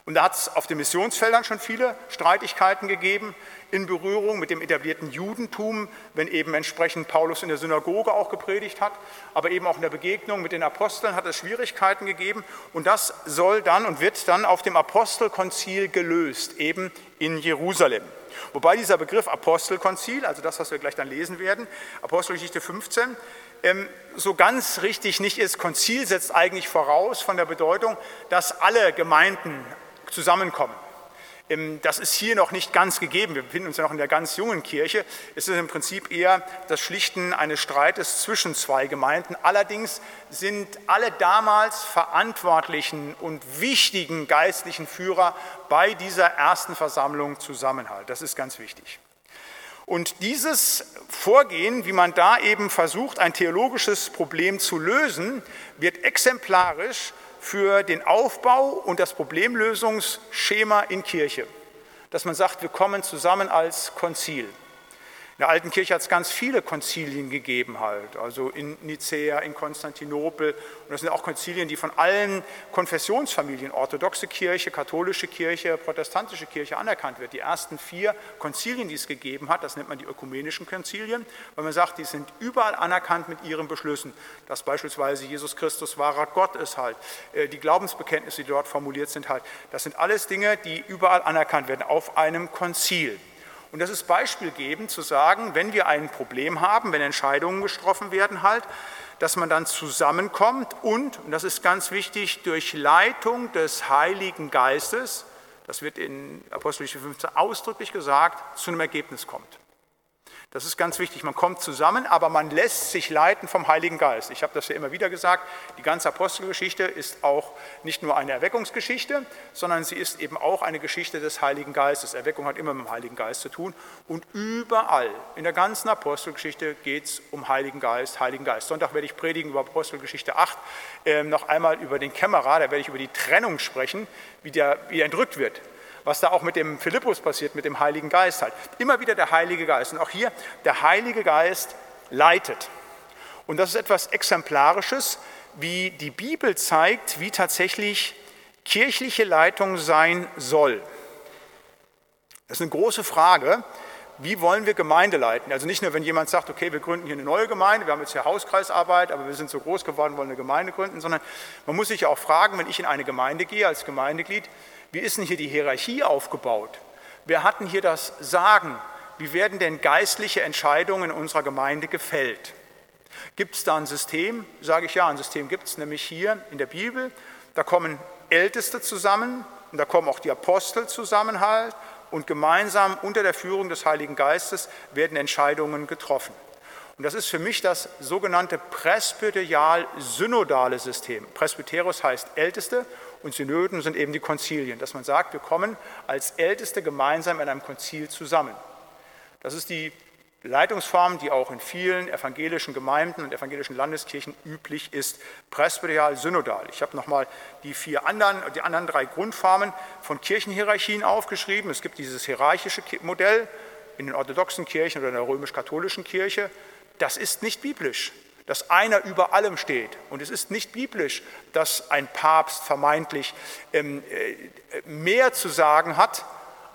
Und da hat es auf den Missionsfeldern schon viele Streitigkeiten gegeben in Berührung mit dem etablierten Judentum, wenn eben entsprechend Paulus in der Synagoge auch gepredigt hat, aber eben auch in der Begegnung mit den Aposteln hat es Schwierigkeiten gegeben und das soll dann und wird dann auf dem Apostelkonzil gelöst, eben in Jerusalem. Wobei dieser Begriff Apostelkonzil, also das, was wir gleich dann lesen werden, Apostelgeschichte 15, ähm, so ganz richtig nicht ist. Konzil setzt eigentlich voraus von der Bedeutung, dass alle Gemeinden zusammenkommen. Ähm, das ist hier noch nicht ganz gegeben. Wir befinden uns ja noch in der ganz jungen Kirche. Es ist im Prinzip eher das Schlichten eines Streites zwischen zwei Gemeinden. Allerdings sind alle damals verantwortlichen und wichtigen geistlichen Führer bei dieser ersten Versammlung Zusammenhalt. Das ist ganz wichtig. Und dieses Vorgehen, wie man da eben versucht, ein theologisches Problem zu lösen, wird exemplarisch für den Aufbau und das Problemlösungsschema in Kirche. Dass man sagt, wir kommen zusammen als Konzil. In der alten Kirche hat es ganz viele Konzilien gegeben halt, also in Nicäa, in Konstantinopel. Und das sind auch Konzilien, die von allen Konfessionsfamilien, orthodoxe Kirche, katholische Kirche, protestantische Kirche anerkannt wird. Die ersten vier Konzilien, die es gegeben hat, das nennt man die ökumenischen Konzilien, weil man sagt, die sind überall anerkannt mit ihren Beschlüssen. Dass beispielsweise Jesus Christus wahrer Gott ist halt, äh, die Glaubensbekenntnisse, die dort formuliert sind halt. Das sind alles Dinge, die überall anerkannt werden auf einem Konzil. Und das ist beispielgebend zu sagen, wenn wir ein Problem haben, wenn Entscheidungen getroffen werden, halt, dass man dann zusammenkommt und, und das ist ganz wichtig, durch Leitung des Heiligen Geistes, das wird in Apostelgeschichte 15 ausdrücklich gesagt, zu einem Ergebnis kommt. Das ist ganz wichtig. Man kommt zusammen, aber man lässt sich leiten vom Heiligen Geist. Ich habe das ja immer wieder gesagt. Die ganze Apostelgeschichte ist auch nicht nur eine Erweckungsgeschichte, sondern sie ist eben auch eine Geschichte des Heiligen Geistes. Erweckung hat immer mit dem Heiligen Geist zu tun. Und überall in der ganzen Apostelgeschichte geht es um Heiligen Geist, Heiligen Geist. Sonntag werde ich predigen über Apostelgeschichte 8, äh, noch einmal über den Kämmerer. Da werde ich über die Trennung sprechen, wie der, wie er entrückt wird was da auch mit dem Philippus passiert, mit dem Heiligen Geist halt. Immer wieder der Heilige Geist. Und auch hier, der Heilige Geist leitet. Und das ist etwas Exemplarisches, wie die Bibel zeigt, wie tatsächlich kirchliche Leitung sein soll. Das ist eine große Frage. Wie wollen wir Gemeinde leiten? Also nicht nur, wenn jemand sagt, okay, wir gründen hier eine neue Gemeinde, wir haben jetzt hier Hauskreisarbeit, aber wir sind so groß geworden, wollen eine Gemeinde gründen, sondern man muss sich auch fragen, wenn ich in eine Gemeinde gehe als Gemeindeglied, wie ist denn hier die Hierarchie aufgebaut? Wer hat denn hier das Sagen? Wie werden denn geistliche Entscheidungen in unserer Gemeinde gefällt? Gibt es da ein System? Sage ich ja, ein System gibt es, nämlich hier in der Bibel. Da kommen Älteste zusammen und da kommen auch die Apostel zusammen halt und gemeinsam unter der Führung des Heiligen Geistes werden Entscheidungen getroffen. Und das ist für mich das sogenannte presbyterial-synodale System. Presbyteros heißt Älteste und Synoden sind eben die Konzilien, dass man sagt, wir kommen als Älteste gemeinsam in einem Konzil zusammen. Das ist die Leitungsform, die auch in vielen evangelischen Gemeinden und evangelischen Landeskirchen üblich ist, presbyterial-synodal. Ich habe nochmal die vier anderen, die anderen drei Grundformen von Kirchenhierarchien aufgeschrieben. Es gibt dieses hierarchische Modell in den orthodoxen Kirchen oder in der römisch-katholischen Kirche. Das ist nicht biblisch, dass einer über allem steht. Und es ist nicht biblisch, dass ein Papst vermeintlich ähm, äh, mehr zu sagen hat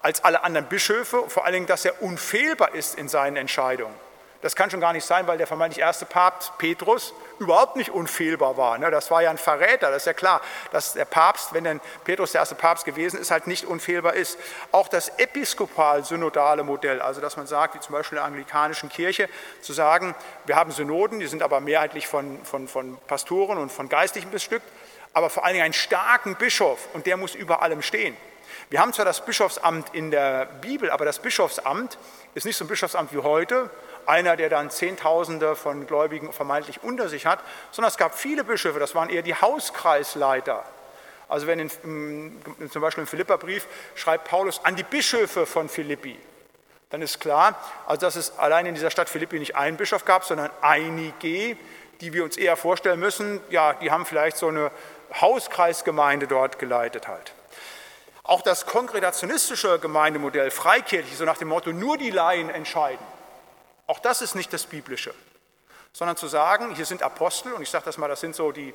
als alle anderen Bischöfe, vor allen Dingen, dass er unfehlbar ist in seinen Entscheidungen. Das kann schon gar nicht sein, weil der vermeintlich erste Papst Petrus überhaupt nicht unfehlbar war. Ne? Das war ja ein Verräter, das ist ja klar, dass der Papst, wenn denn Petrus der erste Papst gewesen ist, halt nicht unfehlbar ist. Auch das episkopal-synodale Modell, also dass man sagt, wie zum Beispiel in der anglikanischen Kirche, zu sagen, wir haben Synoden, die sind aber mehrheitlich von, von, von Pastoren und von Geistlichen bestückt, aber vor allen Dingen einen starken Bischof und der muss über allem stehen. Wir haben zwar das Bischofsamt in der Bibel, aber das Bischofsamt ist nicht so ein Bischofsamt wie heute, einer, der dann Zehntausende von Gläubigen vermeintlich unter sich hat, sondern es gab viele Bischöfe, das waren eher die Hauskreisleiter. Also wenn in, zum Beispiel im Philipperbrief schreibt Paulus an die Bischöfe von Philippi, dann ist klar, also dass es allein in dieser Stadt Philippi nicht einen Bischof gab, sondern einige, die wir uns eher vorstellen müssen, ja, die haben vielleicht so eine Hauskreisgemeinde dort geleitet halt. Auch das kongregationistische Gemeindemodell, freikirchlich, so nach dem Motto, nur die Laien entscheiden, auch das ist nicht das Biblische, sondern zu sagen, hier sind Apostel, und ich sage das mal, das sind so die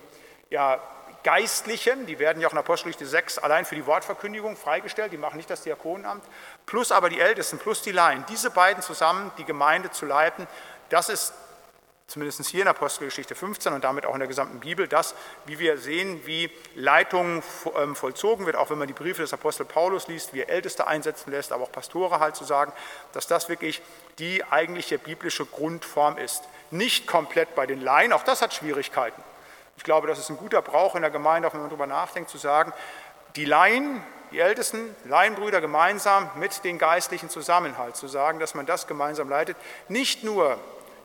ja, Geistlichen, die werden ja auch in Apostelgeschichte 6 allein für die Wortverkündigung freigestellt, die machen nicht das Diakonenamt, plus aber die Ältesten, plus die Laien, diese beiden zusammen die Gemeinde zu leiten, das ist zumindest hier in Apostelgeschichte 15 und damit auch in der gesamten Bibel, das, wie wir sehen, wie Leitung ähm, vollzogen wird, auch wenn man die Briefe des Apostel Paulus liest, wie er Älteste einsetzen lässt, aber auch Pastore halt zu sagen, dass das wirklich die eigentliche biblische Grundform ist. Nicht komplett bei den Laien, auch das hat Schwierigkeiten. Ich glaube, das ist ein guter Brauch in der Gemeinde, auch wenn man darüber nachdenkt, zu sagen, die Laien, die Ältesten, Laienbrüder gemeinsam mit den Geistlichen Zusammenhalt, zu sagen, dass man das gemeinsam leitet, nicht nur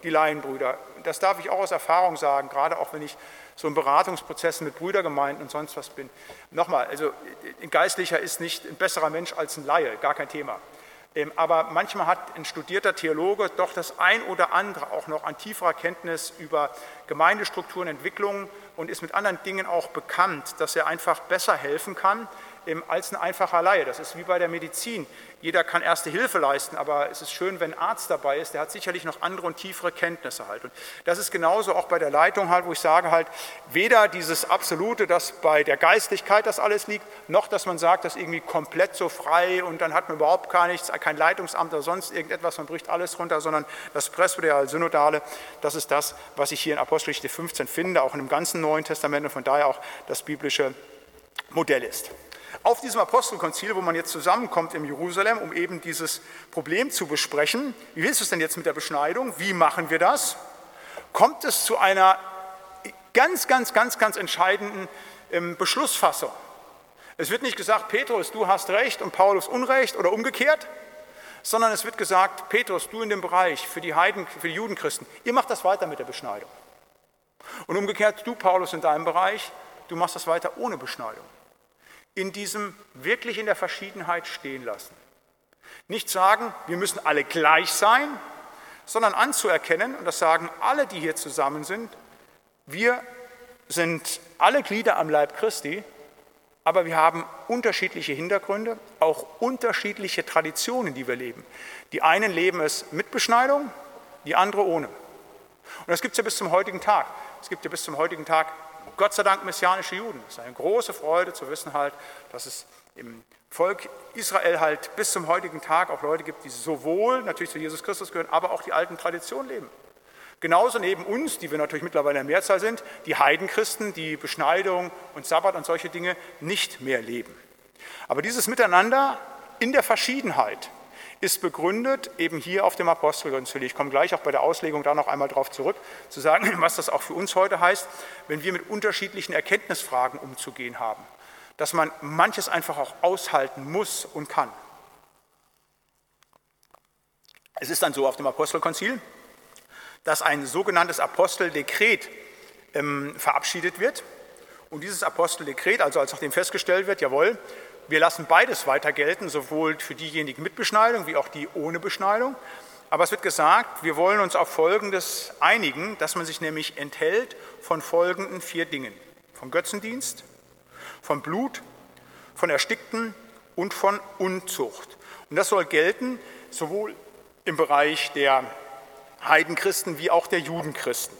die Laienbrüder. Das darf ich auch aus Erfahrung sagen, gerade auch wenn ich so in Beratungsprozessen mit Brüdergemeinden und sonst was bin. Nochmal, also ein Geistlicher ist nicht ein besserer Mensch als ein Laie, gar kein Thema. Ähm, aber manchmal hat ein studierter Theologe doch das ein oder andere auch noch an tieferer Kenntnis über Gemeindestrukturen, Entwicklungen und ist mit anderen Dingen auch bekannt, dass er einfach besser helfen kann als ein einfacher Laie. Das ist wie bei der Medizin. Jeder kann erste Hilfe leisten, aber es ist schön, wenn ein Arzt dabei ist, der hat sicherlich noch andere und tiefere Kenntnisse halt. Und das ist genauso auch bei der Leitung halt, wo ich sage halt, weder dieses Absolute, dass bei der Geistlichkeit das alles liegt, noch dass man sagt, das irgendwie komplett so frei und dann hat man überhaupt gar nichts, kein Leitungsamt oder sonst irgendetwas, man bricht alles runter, sondern das Presbyterial-Synodale, das ist das, was ich hier in Apostelgeschichte 15 finde, auch in dem ganzen Neuen Testament und von daher auch das biblische Modell ist. Auf diesem Apostelkonzil, wo man jetzt zusammenkommt in Jerusalem, um eben dieses Problem zu besprechen, wie ist es denn jetzt mit der Beschneidung? Wie machen wir das? Kommt es zu einer ganz, ganz, ganz, ganz entscheidenden ähm, Beschlussfassung. Es wird nicht gesagt, Petrus, du hast Recht und Paulus Unrecht oder umgekehrt, sondern es wird gesagt, Petrus, du in dem Bereich für die Heiden, für die Judenchristen, ihr macht das weiter mit der Beschneidung. Und umgekehrt, du, Paulus, in deinem Bereich, du machst das weiter ohne Beschneidung in diesem wirklich in der Verschiedenheit stehen lassen. Nicht sagen, wir müssen alle gleich sein, sondern anzuerkennen, und das sagen alle, die hier zusammen sind, wir sind alle Glieder am Leib Christi, aber wir haben unterschiedliche Hintergründe, auch unterschiedliche Traditionen, die wir leben. Die einen leben es mit Beschneidung, die andere ohne. Und das gibt es ja bis zum heutigen Tag. Es gibt ja bis zum heutigen Tag Gott sei Dank messianische Juden. Es ist eine große Freude zu wissen halt, dass es im Volk Israel halt bis zum heutigen Tag auch Leute gibt, die sowohl natürlich zu Jesus Christus gehören, aber auch die alten Traditionen leben. Genauso neben uns, die wir natürlich mittlerweile in der Mehrzahl sind, die Heidenchristen, die Beschneidung und Sabbat und solche Dinge nicht mehr leben. Aber dieses Miteinander in der Verschiedenheit, ist begründet eben hier auf dem Apostelkonzil. Ich komme gleich auch bei der Auslegung da noch einmal darauf zurück, zu sagen, was das auch für uns heute heißt, wenn wir mit unterschiedlichen Erkenntnisfragen umzugehen haben. Dass man manches einfach auch aushalten muss und kann. Es ist dann so auf dem Apostelkonzil, dass ein sogenanntes Aposteldekret ähm, verabschiedet wird. Und dieses Aposteldekret, also als nachdem festgestellt wird, jawohl, wir lassen beides weiter gelten, sowohl für diejenigen mit Beschneidung wie auch die ohne Beschneidung. Aber es wird gesagt, wir wollen uns auf Folgendes einigen, dass man sich nämlich enthält von folgenden vier Dingen. Von Götzendienst, von Blut, von Erstickten und von Unzucht. Und das soll gelten sowohl im Bereich der Heidenchristen wie auch der Judenchristen.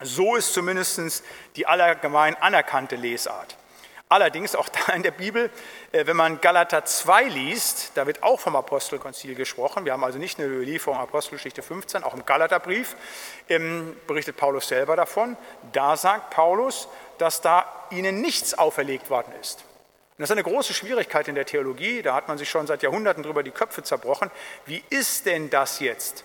So ist zumindest die allgemein anerkannte Lesart. Allerdings auch da in der Bibel, äh, wenn man Galater 2 liest, da wird auch vom Apostelkonzil gesprochen. Wir haben also nicht eine Überlieferung Apostelgeschichte 15, auch im Galaterbrief ähm, berichtet Paulus selber davon. Da sagt Paulus, dass da ihnen nichts auferlegt worden ist. Und das ist eine große Schwierigkeit in der Theologie. Da hat man sich schon seit Jahrhunderten drüber die Köpfe zerbrochen. Wie ist denn das jetzt?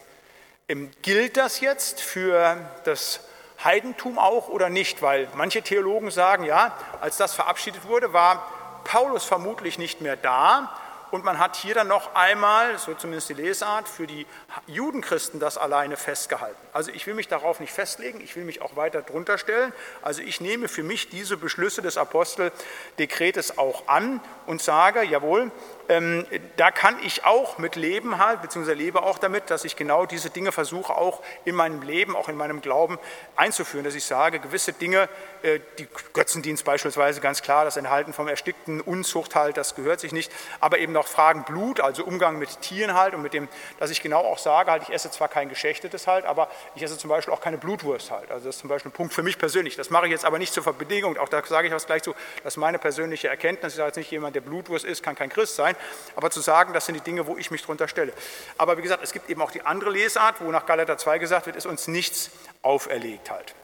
Ähm, gilt das jetzt für das Heidentum auch oder nicht? Weil manche Theologen sagen, ja, als das verabschiedet wurde, war Paulus vermutlich nicht mehr da und man hat hier dann noch einmal, so zumindest die Lesart, für die Judenchristen das alleine festgehalten. Also ich will mich darauf nicht festlegen, ich will mich auch weiter drunter stellen. Also ich nehme für mich diese Beschlüsse des Aposteldekretes auch an und sage, jawohl, ähm, da kann ich auch mit leben halt, beziehungsweise lebe auch damit, dass ich genau diese Dinge versuche auch in meinem Leben, auch in meinem Glauben einzuführen, dass ich sage, gewisse Dinge, äh, die Götzendienst beispielsweise ganz klar, das Enthalten vom Erstickten, Unzucht halt, das gehört sich nicht, aber eben noch Fragen Blut, also Umgang mit Tieren halt und mit dem, dass ich genau auch sage, halt, ich esse zwar kein Geschächtetes halt, aber ich esse zum Beispiel auch keine Blutwurst halt. Also das ist zum Beispiel ein Punkt für mich persönlich. Das mache ich jetzt aber nicht zur Bedingung, auch da sage ich was gleich zu, das ist meine persönliche Erkenntnis. Ich sage jetzt nicht, jemand, der Blutwurst isst, kann kein Christ sein, aber zu sagen, das sind die Dinge, wo ich mich drunter stelle. Aber wie gesagt, es gibt eben auch die andere Lesart, wo nach Galater 2 gesagt wird, ist uns nichts auferlegt halt.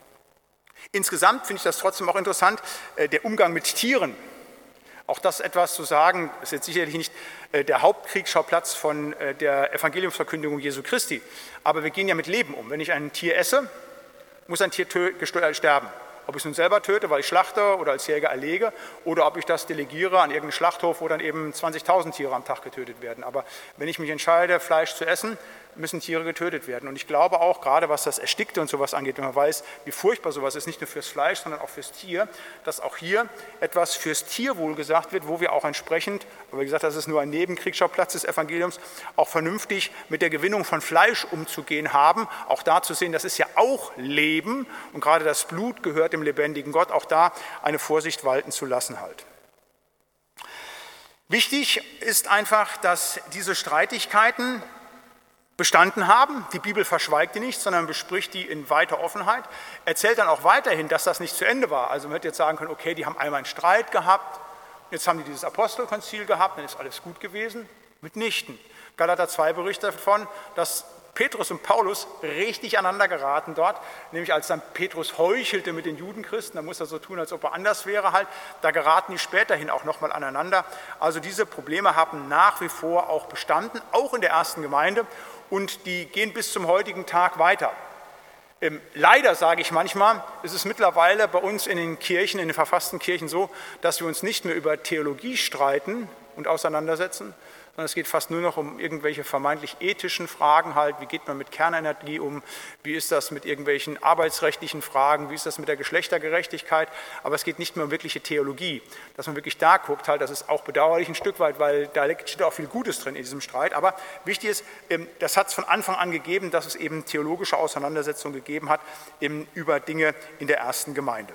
Insgesamt finde ich das trotzdem auch interessant, äh, der Umgang mit Tieren. Auch das etwas zu sagen, ist jetzt sicherlich nicht äh, der Hauptkriegsschauplatz von äh, der Evangeliumsverkündigung Jesu Christi. Aber wir gehen ja mit Leben um. Wenn ich ein Tier esse, muss ein Tier sterben. Ob ich es nun selber töte, weil ich schlachte oder als Jäger erlege, oder ob ich das delegiere an irgendeinen Schlachthof, wo dann eben 20.000 Tiere am Tag getötet werden. Aber wenn ich mich entscheide, Fleisch zu essen, müssen Tiere getötet werden. Und ich glaube auch, gerade was das Erstickte und sowas angeht, wenn man weiß, wie furchtbar sowas ist, nicht nur fürs Fleisch, sondern auch fürs Tier, dass auch hier etwas fürs Tierwohl gesagt wird, wo wir auch entsprechend, aber wie gesagt, das ist nur ein Nebenkriegsschauplatz des Evangeliums, auch vernünftig mit der Gewinnung von Fleisch umzugehen haben. Auch da zu sehen, das ist ja auch Leben und gerade das Blut gehört dem lebendigen Gott, auch da eine Vorsicht walten zu lassen halt. Wichtig ist einfach, dass diese Streitigkeiten bestanden haben. Die Bibel verschweigt die nicht, sondern bespricht die in weiter Offenheit. Erzählt dann auch weiterhin, dass das nicht zu Ende war. Also man hätte jetzt sagen können, okay, die haben einmal einen Streit gehabt, jetzt haben die dieses Apostelkonzil gehabt, dann ist alles gut gewesen. Mitnichten. Galater 2 berichtet davon, dass Petrus und Paulus richtig aneinander geraten dort, nämlich als dann Petrus heuchelte mit den Judenchristen, da muss er so tun, als ob er anders wäre halt, da geraten die späterhin auch nochmal aneinander. Also diese Probleme haben nach wie vor auch bestanden, auch in der ersten Gemeinde und die gehen bis zum heutigen Tag weiter. Ähm, leider sage ich manchmal, ist es mittlerweile bei uns in den Kirchen, in den verfassten Kirchen so, dass wir uns nicht mehr über Theologie streiten und auseinandersetzen, sondern es geht fast nur noch um irgendwelche vermeintlich ethischen Fragen halt, wie geht man mit Kernenergie um, wie ist das mit irgendwelchen arbeitsrechtlichen Fragen, wie ist das mit der Geschlechtergerechtigkeit, aber es geht nicht mehr um wirkliche Theologie, dass man wirklich da guckt halt, das ist auch bedauerlich ein Stück weit, weil da steht auch viel Gutes drin in diesem Streit, aber wichtig ist, ähm, das hat es von Anfang an gegeben, dass es eben theologische Auseinandersetzungen gegeben hat über Dinge in der ersten Gemeinde.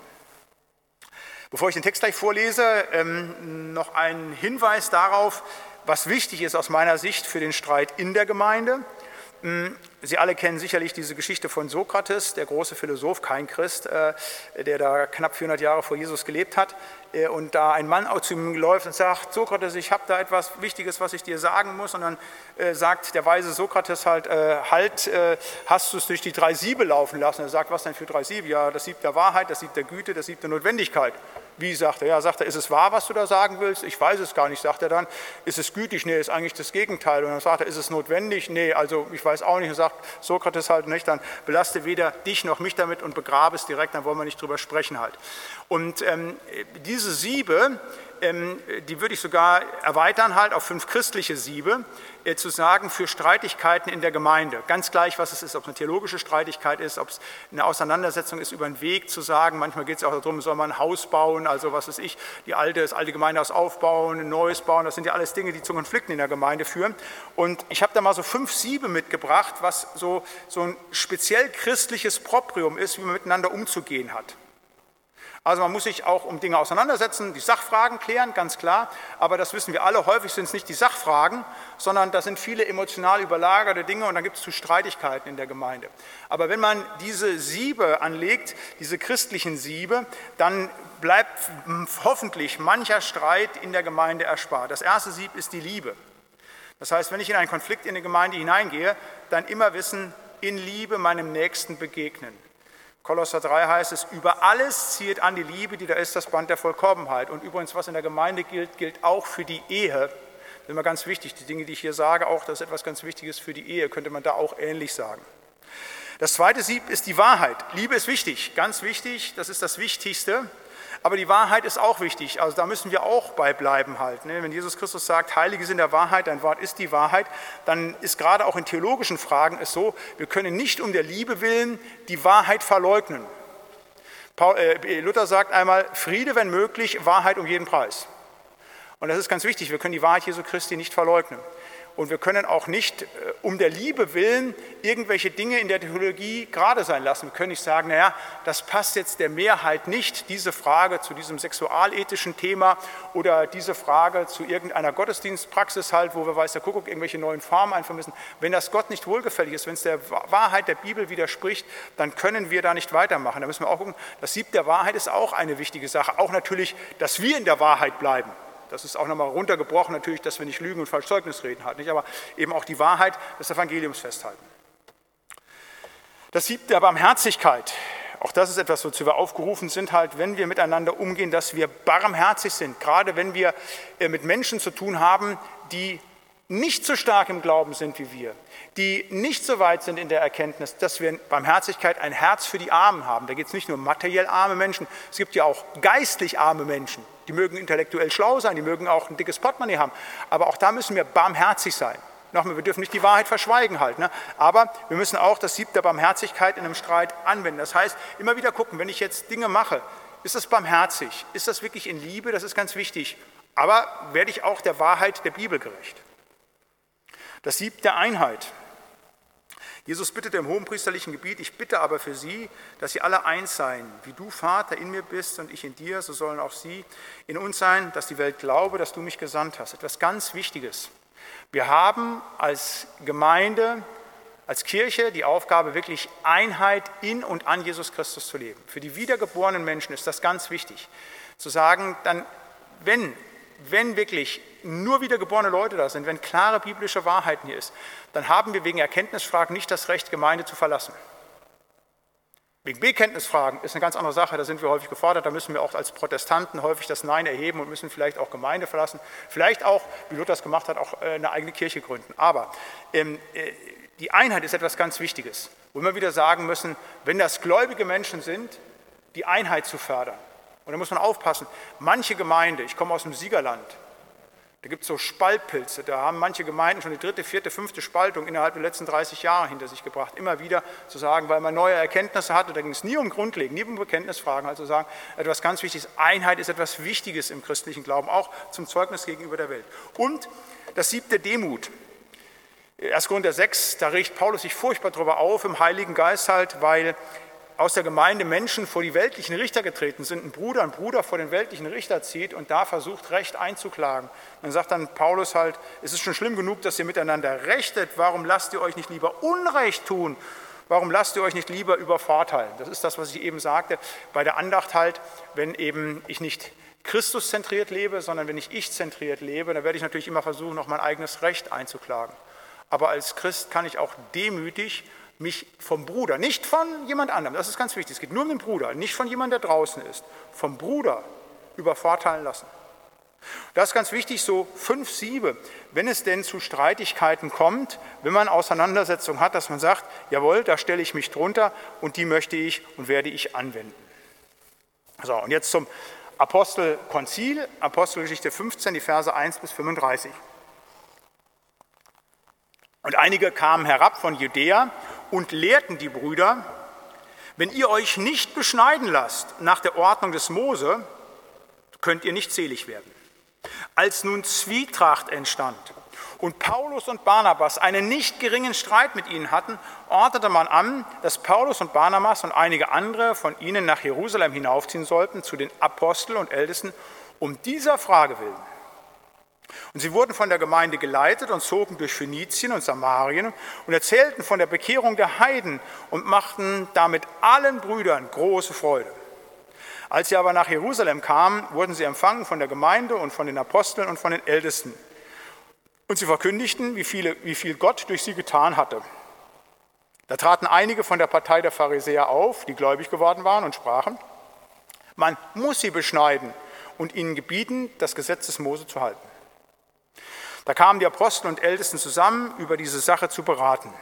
Bevor ich den Text gleich vorlese, ähm, noch ein Hinweis darauf, was wichtig ist aus meiner Sicht für den Streit in der Gemeinde. Hm, Sie alle kennen sicherlich diese Geschichte von Sokrates, der große Philosoph, kein Christ, äh, der da knapp 400 Jahre vor Jesus gelebt hat. Äh, und da ein Mann zu ihm läuft und sagt, Sokrates, ich habe da etwas Wichtiges, was ich dir sagen muss. Und dann äh, sagt der weise Sokrates halt, halt, hast du es durch die drei Siebe laufen lassen? Er sagt, was denn für drei Siebe? Ja, das Sieb der Wahrheit, das Sieb der Güte, das Sieb der Notwendigkeit. Wie sagt er? Ja, sagt er, ist es wahr, was du da sagen willst? Ich weiß es gar nicht, sagt er dann. Ist es gütig? Nee, ist eigentlich das Gegenteil. Und dann sagt er, ist es notwendig? Nee, also ich weiß auch nicht. Und sagt Sokrates halt nicht, dann belaste weder dich noch mich damit und begrabe es direkt, dann wollen wir nicht drüber sprechen halt. Und ähm, diese Siebe, die würde ich sogar erweitern halt auf fünf christliche Siebe, äh, zu sagen für Streitigkeiten in der Gemeinde. Ganz gleich, was es ist, ob es eine theologische Streitigkeit ist, ob es eine Auseinandersetzung ist über einen Weg zu sagen. Manchmal geht es auch darum, soll man ein Haus bauen, also was ist ich, die alte, das alte Gemeindehaus aufbauen, ein neues bauen. Das sind ja alles Dinge, die zu Konflikten in der Gemeinde führen. Und ich habe da mal so fünf Siebe mitgebracht, was so, so ein speziell christliches Proprium ist, wie man miteinander umzugehen hat. Also man muss sich auch um Dinge auseinandersetzen, die Sachfragen klären, ganz klar, aber das wissen wir alle, häufig sind es nicht die Sachfragen, sondern das sind viele emotional überlagerte Dinge und dann gibt es zu Streitigkeiten in der Gemeinde. Aber wenn man diese Siebe anlegt, diese christlichen Siebe, dann bleibt hoffentlich mancher Streit in der Gemeinde erspart. Das erste Sieb ist die Liebe. Das heißt, wenn ich in einen Konflikt in eine Gemeinde hineingehe, dann immer wissen, in Liebe meinem Nächsten begegnen. Kolosser 3 heißt es, über alles zieht an die Liebe, die da ist, das Band der Vollkommenheit. Und übrigens, was in der Gemeinde gilt, gilt auch für die Ehe. Das ist immer ganz wichtig, die Dinge, die ich hier sage, auch das ist etwas ganz Wichtiges für die Ehe, könnte man da auch ähnlich sagen. Das zweite Sieb ist die Wahrheit. Liebe ist wichtig, ganz wichtig, das ist das Wichtigste. Aber die Wahrheit ist auch wichtig, also da müssen wir auch bei bleiben halt. Ne? Wenn Jesus Christus sagt, Heilige sind der Wahrheit, dein Wort ist die Wahrheit, dann ist gerade auch in theologischen Fragen es so, wir können nicht um der Liebe willen die Wahrheit verleugnen. Äh, Luther sagt einmal, Friede, wenn möglich, Wahrheit um jeden Preis. Und das ist ganz wichtig, wir können die Wahrheit Jesu Christi nicht verleugnen. Und wir können auch nicht äh, um der Liebe willen irgendwelche Dinge in der Theologie gerade sein lassen. Wir können nicht sagen, naja, das passt jetzt der Mehrheit nicht, diese Frage zu diesem sexualethischen Thema oder diese Frage zu irgendeiner Gottesdienstpraxis halt, wo wir weiß der Kuckuck irgendwelche neuen Formen einführen müssen. Wenn das Gott nicht wohlgefällig ist, wenn es der Wahrheit der Bibel widerspricht, dann können wir da nicht weitermachen. Da müssen wir auch gucken, das Sieb der Wahrheit ist auch eine wichtige Sache. Auch natürlich, dass wir in der Wahrheit bleiben. Das ist auch nochmal runtergebrochen, natürlich, dass wir nicht lügen und falsch reden halt, nicht? aber eben auch die Wahrheit des Evangeliums festhalten. Das siebte der Barmherzigkeit. Auch das ist etwas, wozu wir aufgerufen sind, halt, wenn wir miteinander umgehen, dass wir barmherzig sind. Gerade wenn wir äh, mit Menschen zu tun haben, die nicht so stark im Glauben sind wie wir, die nicht so weit sind in der Erkenntnis, dass wir Barmherzigkeit ein Herz für die Armen haben. Da geht es nicht nur um materiell arme Menschen, es gibt ja auch geistlich arme Menschen. Die mögen intellektuell schlau sein, die mögen auch ein dickes Portemonnaie haben. Aber auch da müssen wir barmherzig sein. Nochmal, wir dürfen nicht die Wahrheit verschweigen halt. Ne? Aber wir müssen auch das Sieb der Barmherzigkeit in einem Streit anwenden. Das heißt, immer wieder gucken, wenn ich jetzt Dinge mache, ist das barmherzig? Ist das wirklich in Liebe? Das ist ganz wichtig. Aber werde ich auch der Wahrheit der Bibel gerecht? Das Sieb der Einheit. Jesus bittet im hohenpriesterlichen Gebiet, ich bitte aber für sie, dass sie alle eins seien. Wie du, Vater, in mir bist und ich in dir, so sollen auch sie in uns sein, dass die Welt glaube, dass du mich gesandt hast. Etwas ganz Wichtiges. Wir haben als Gemeinde, als Kirche die Aufgabe, wirklich Einheit in und an Jesus Christus zu leben. Für die wiedergeborenen Menschen ist das ganz wichtig. Zu sagen, dann, wenn wenn wirklich nur wiedergeborene Leute da sind, wenn klare biblische Wahrheiten hier ist, dann haben wir wegen Erkenntnisfragen nicht das Recht, Gemeinde zu verlassen. Wegen Bekenntnisfragen ist eine ganz andere Sache, da sind wir häufig gefordert, da müssen wir auch als Protestanten häufig das Nein erheben und müssen vielleicht auch Gemeinde verlassen, vielleicht auch, wie Luther es gemacht hat, auch äh, eine eigene Kirche gründen. Aber ähm, äh, die Einheit ist etwas ganz Wichtiges, wo wir wieder sagen müssen, wenn das gläubige Menschen sind, die Einheit zu fördern. Und da muss man aufpassen. Manche Gemeinde, ich komme aus dem Siegerland, da gibt es so Spaltpilze. Da haben manche Gemeinden schon die dritte, vierte, fünfte Spaltung innerhalb der letzten 30 Jahre hinter sich gebracht. Immer wieder zu sagen, weil man neue Erkenntnisse hatte, da ging es nie um Grundlegen, nie um Bekenntnisfragen. Also sagen, etwas ganz Wichtiges, Einheit ist etwas Wichtiges im christlichen Glauben, auch zum Zeugnis gegenüber der Welt. Und das siebte Demut. 1. Korinther 6, da regt Paulus sich furchtbar darüber auf, im Heiligen Geist halt, weil aus der Gemeinde Menschen vor die weltlichen Richter getreten sind, ein Bruder ein Bruder vor den weltlichen Richter zieht und da versucht, Recht einzuklagen. Dann sagt dann Paulus halt, es ist schon schlimm genug, dass ihr miteinander rechtet, warum lasst ihr euch nicht lieber Unrecht tun? Warum lasst ihr euch nicht lieber übervorteilen? Das ist das, was ich eben sagte bei der Andacht halt, wenn eben ich nicht Christus zentriert lebe, sondern wenn ich ich zentriert lebe, dann werde ich natürlich immer versuchen, noch mein eigenes Recht einzuklagen. Aber als Christ kann ich auch demütig mich vom Bruder, nicht von jemand anderem, das ist ganz wichtig, es geht nur um den Bruder, nicht von jemandem, der draußen ist, vom Bruder übervorteilen lassen. Das ist ganz wichtig, so fünf Siebe, wenn es denn zu Streitigkeiten kommt, wenn man Auseinandersetzungen hat, dass man sagt, jawohl, da stelle ich mich drunter und die möchte ich und werde ich anwenden. So, und jetzt zum Apostelkonzil, Apostelgeschichte 15, die Verse 1 bis 35. Und einige kamen herab von Judäa und lehrten die Brüder, wenn ihr euch nicht beschneiden lasst nach der Ordnung des Mose, könnt ihr nicht selig werden. Als nun Zwietracht entstand und Paulus und Barnabas einen nicht geringen Streit mit ihnen hatten, ordnete man an, dass Paulus und Barnabas und einige andere von ihnen nach Jerusalem hinaufziehen sollten zu den Aposteln und Ältesten um dieser Frage willen. Und sie wurden von der Gemeinde geleitet und zogen durch Phönizien und Samarien und erzählten von der Bekehrung der Heiden und machten damit allen Brüdern große Freude. Als sie aber nach Jerusalem kamen, wurden sie empfangen von der Gemeinde und von den Aposteln und von den Ältesten. Und sie verkündigten, wie, viele, wie viel Gott durch sie getan hatte. Da traten einige von der Partei der Pharisäer auf, die gläubig geworden waren, und sprachen, man muss sie beschneiden und ihnen gebieten, das Gesetz des Mose zu halten. Da kamen die Apostel und Ältesten zusammen, über diese Sache zu beraten.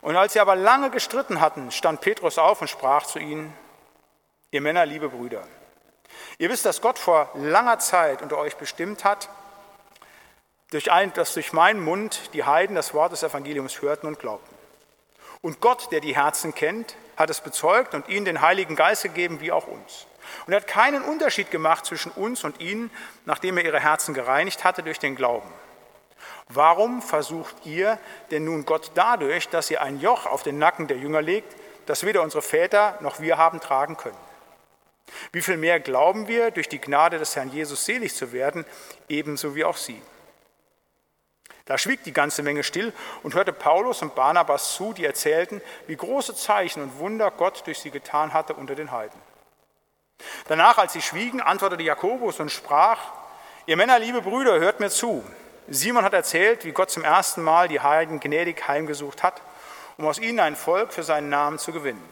Und als sie aber lange gestritten hatten, stand Petrus auf und sprach zu ihnen, ihr Männer, liebe Brüder, ihr wisst, dass Gott vor langer Zeit unter euch bestimmt hat, dass durch meinen Mund die Heiden das Wort des Evangeliums hörten und glaubten. Und Gott, der die Herzen kennt, hat es bezeugt und ihnen den Heiligen Geist gegeben, wie auch uns. Und er hat keinen Unterschied gemacht zwischen uns und ihnen, nachdem er ihre Herzen gereinigt hatte durch den Glauben. Warum versucht ihr denn nun Gott dadurch, dass ihr ein Joch auf den Nacken der Jünger legt, das weder unsere Väter noch wir haben tragen können? Wie viel mehr glauben wir, durch die Gnade des Herrn Jesus selig zu werden, ebenso wie auch sie? Da schwieg die ganze Menge still und hörte Paulus und Barnabas zu, die erzählten, wie große Zeichen und Wunder Gott durch sie getan hatte unter den Heiden. Danach, als sie schwiegen, antwortete Jakobus und sprach, ihr Männer, liebe Brüder, hört mir zu. Simon hat erzählt, wie Gott zum ersten Mal die Heiden gnädig heimgesucht hat, um aus ihnen ein Volk für seinen Namen zu gewinnen.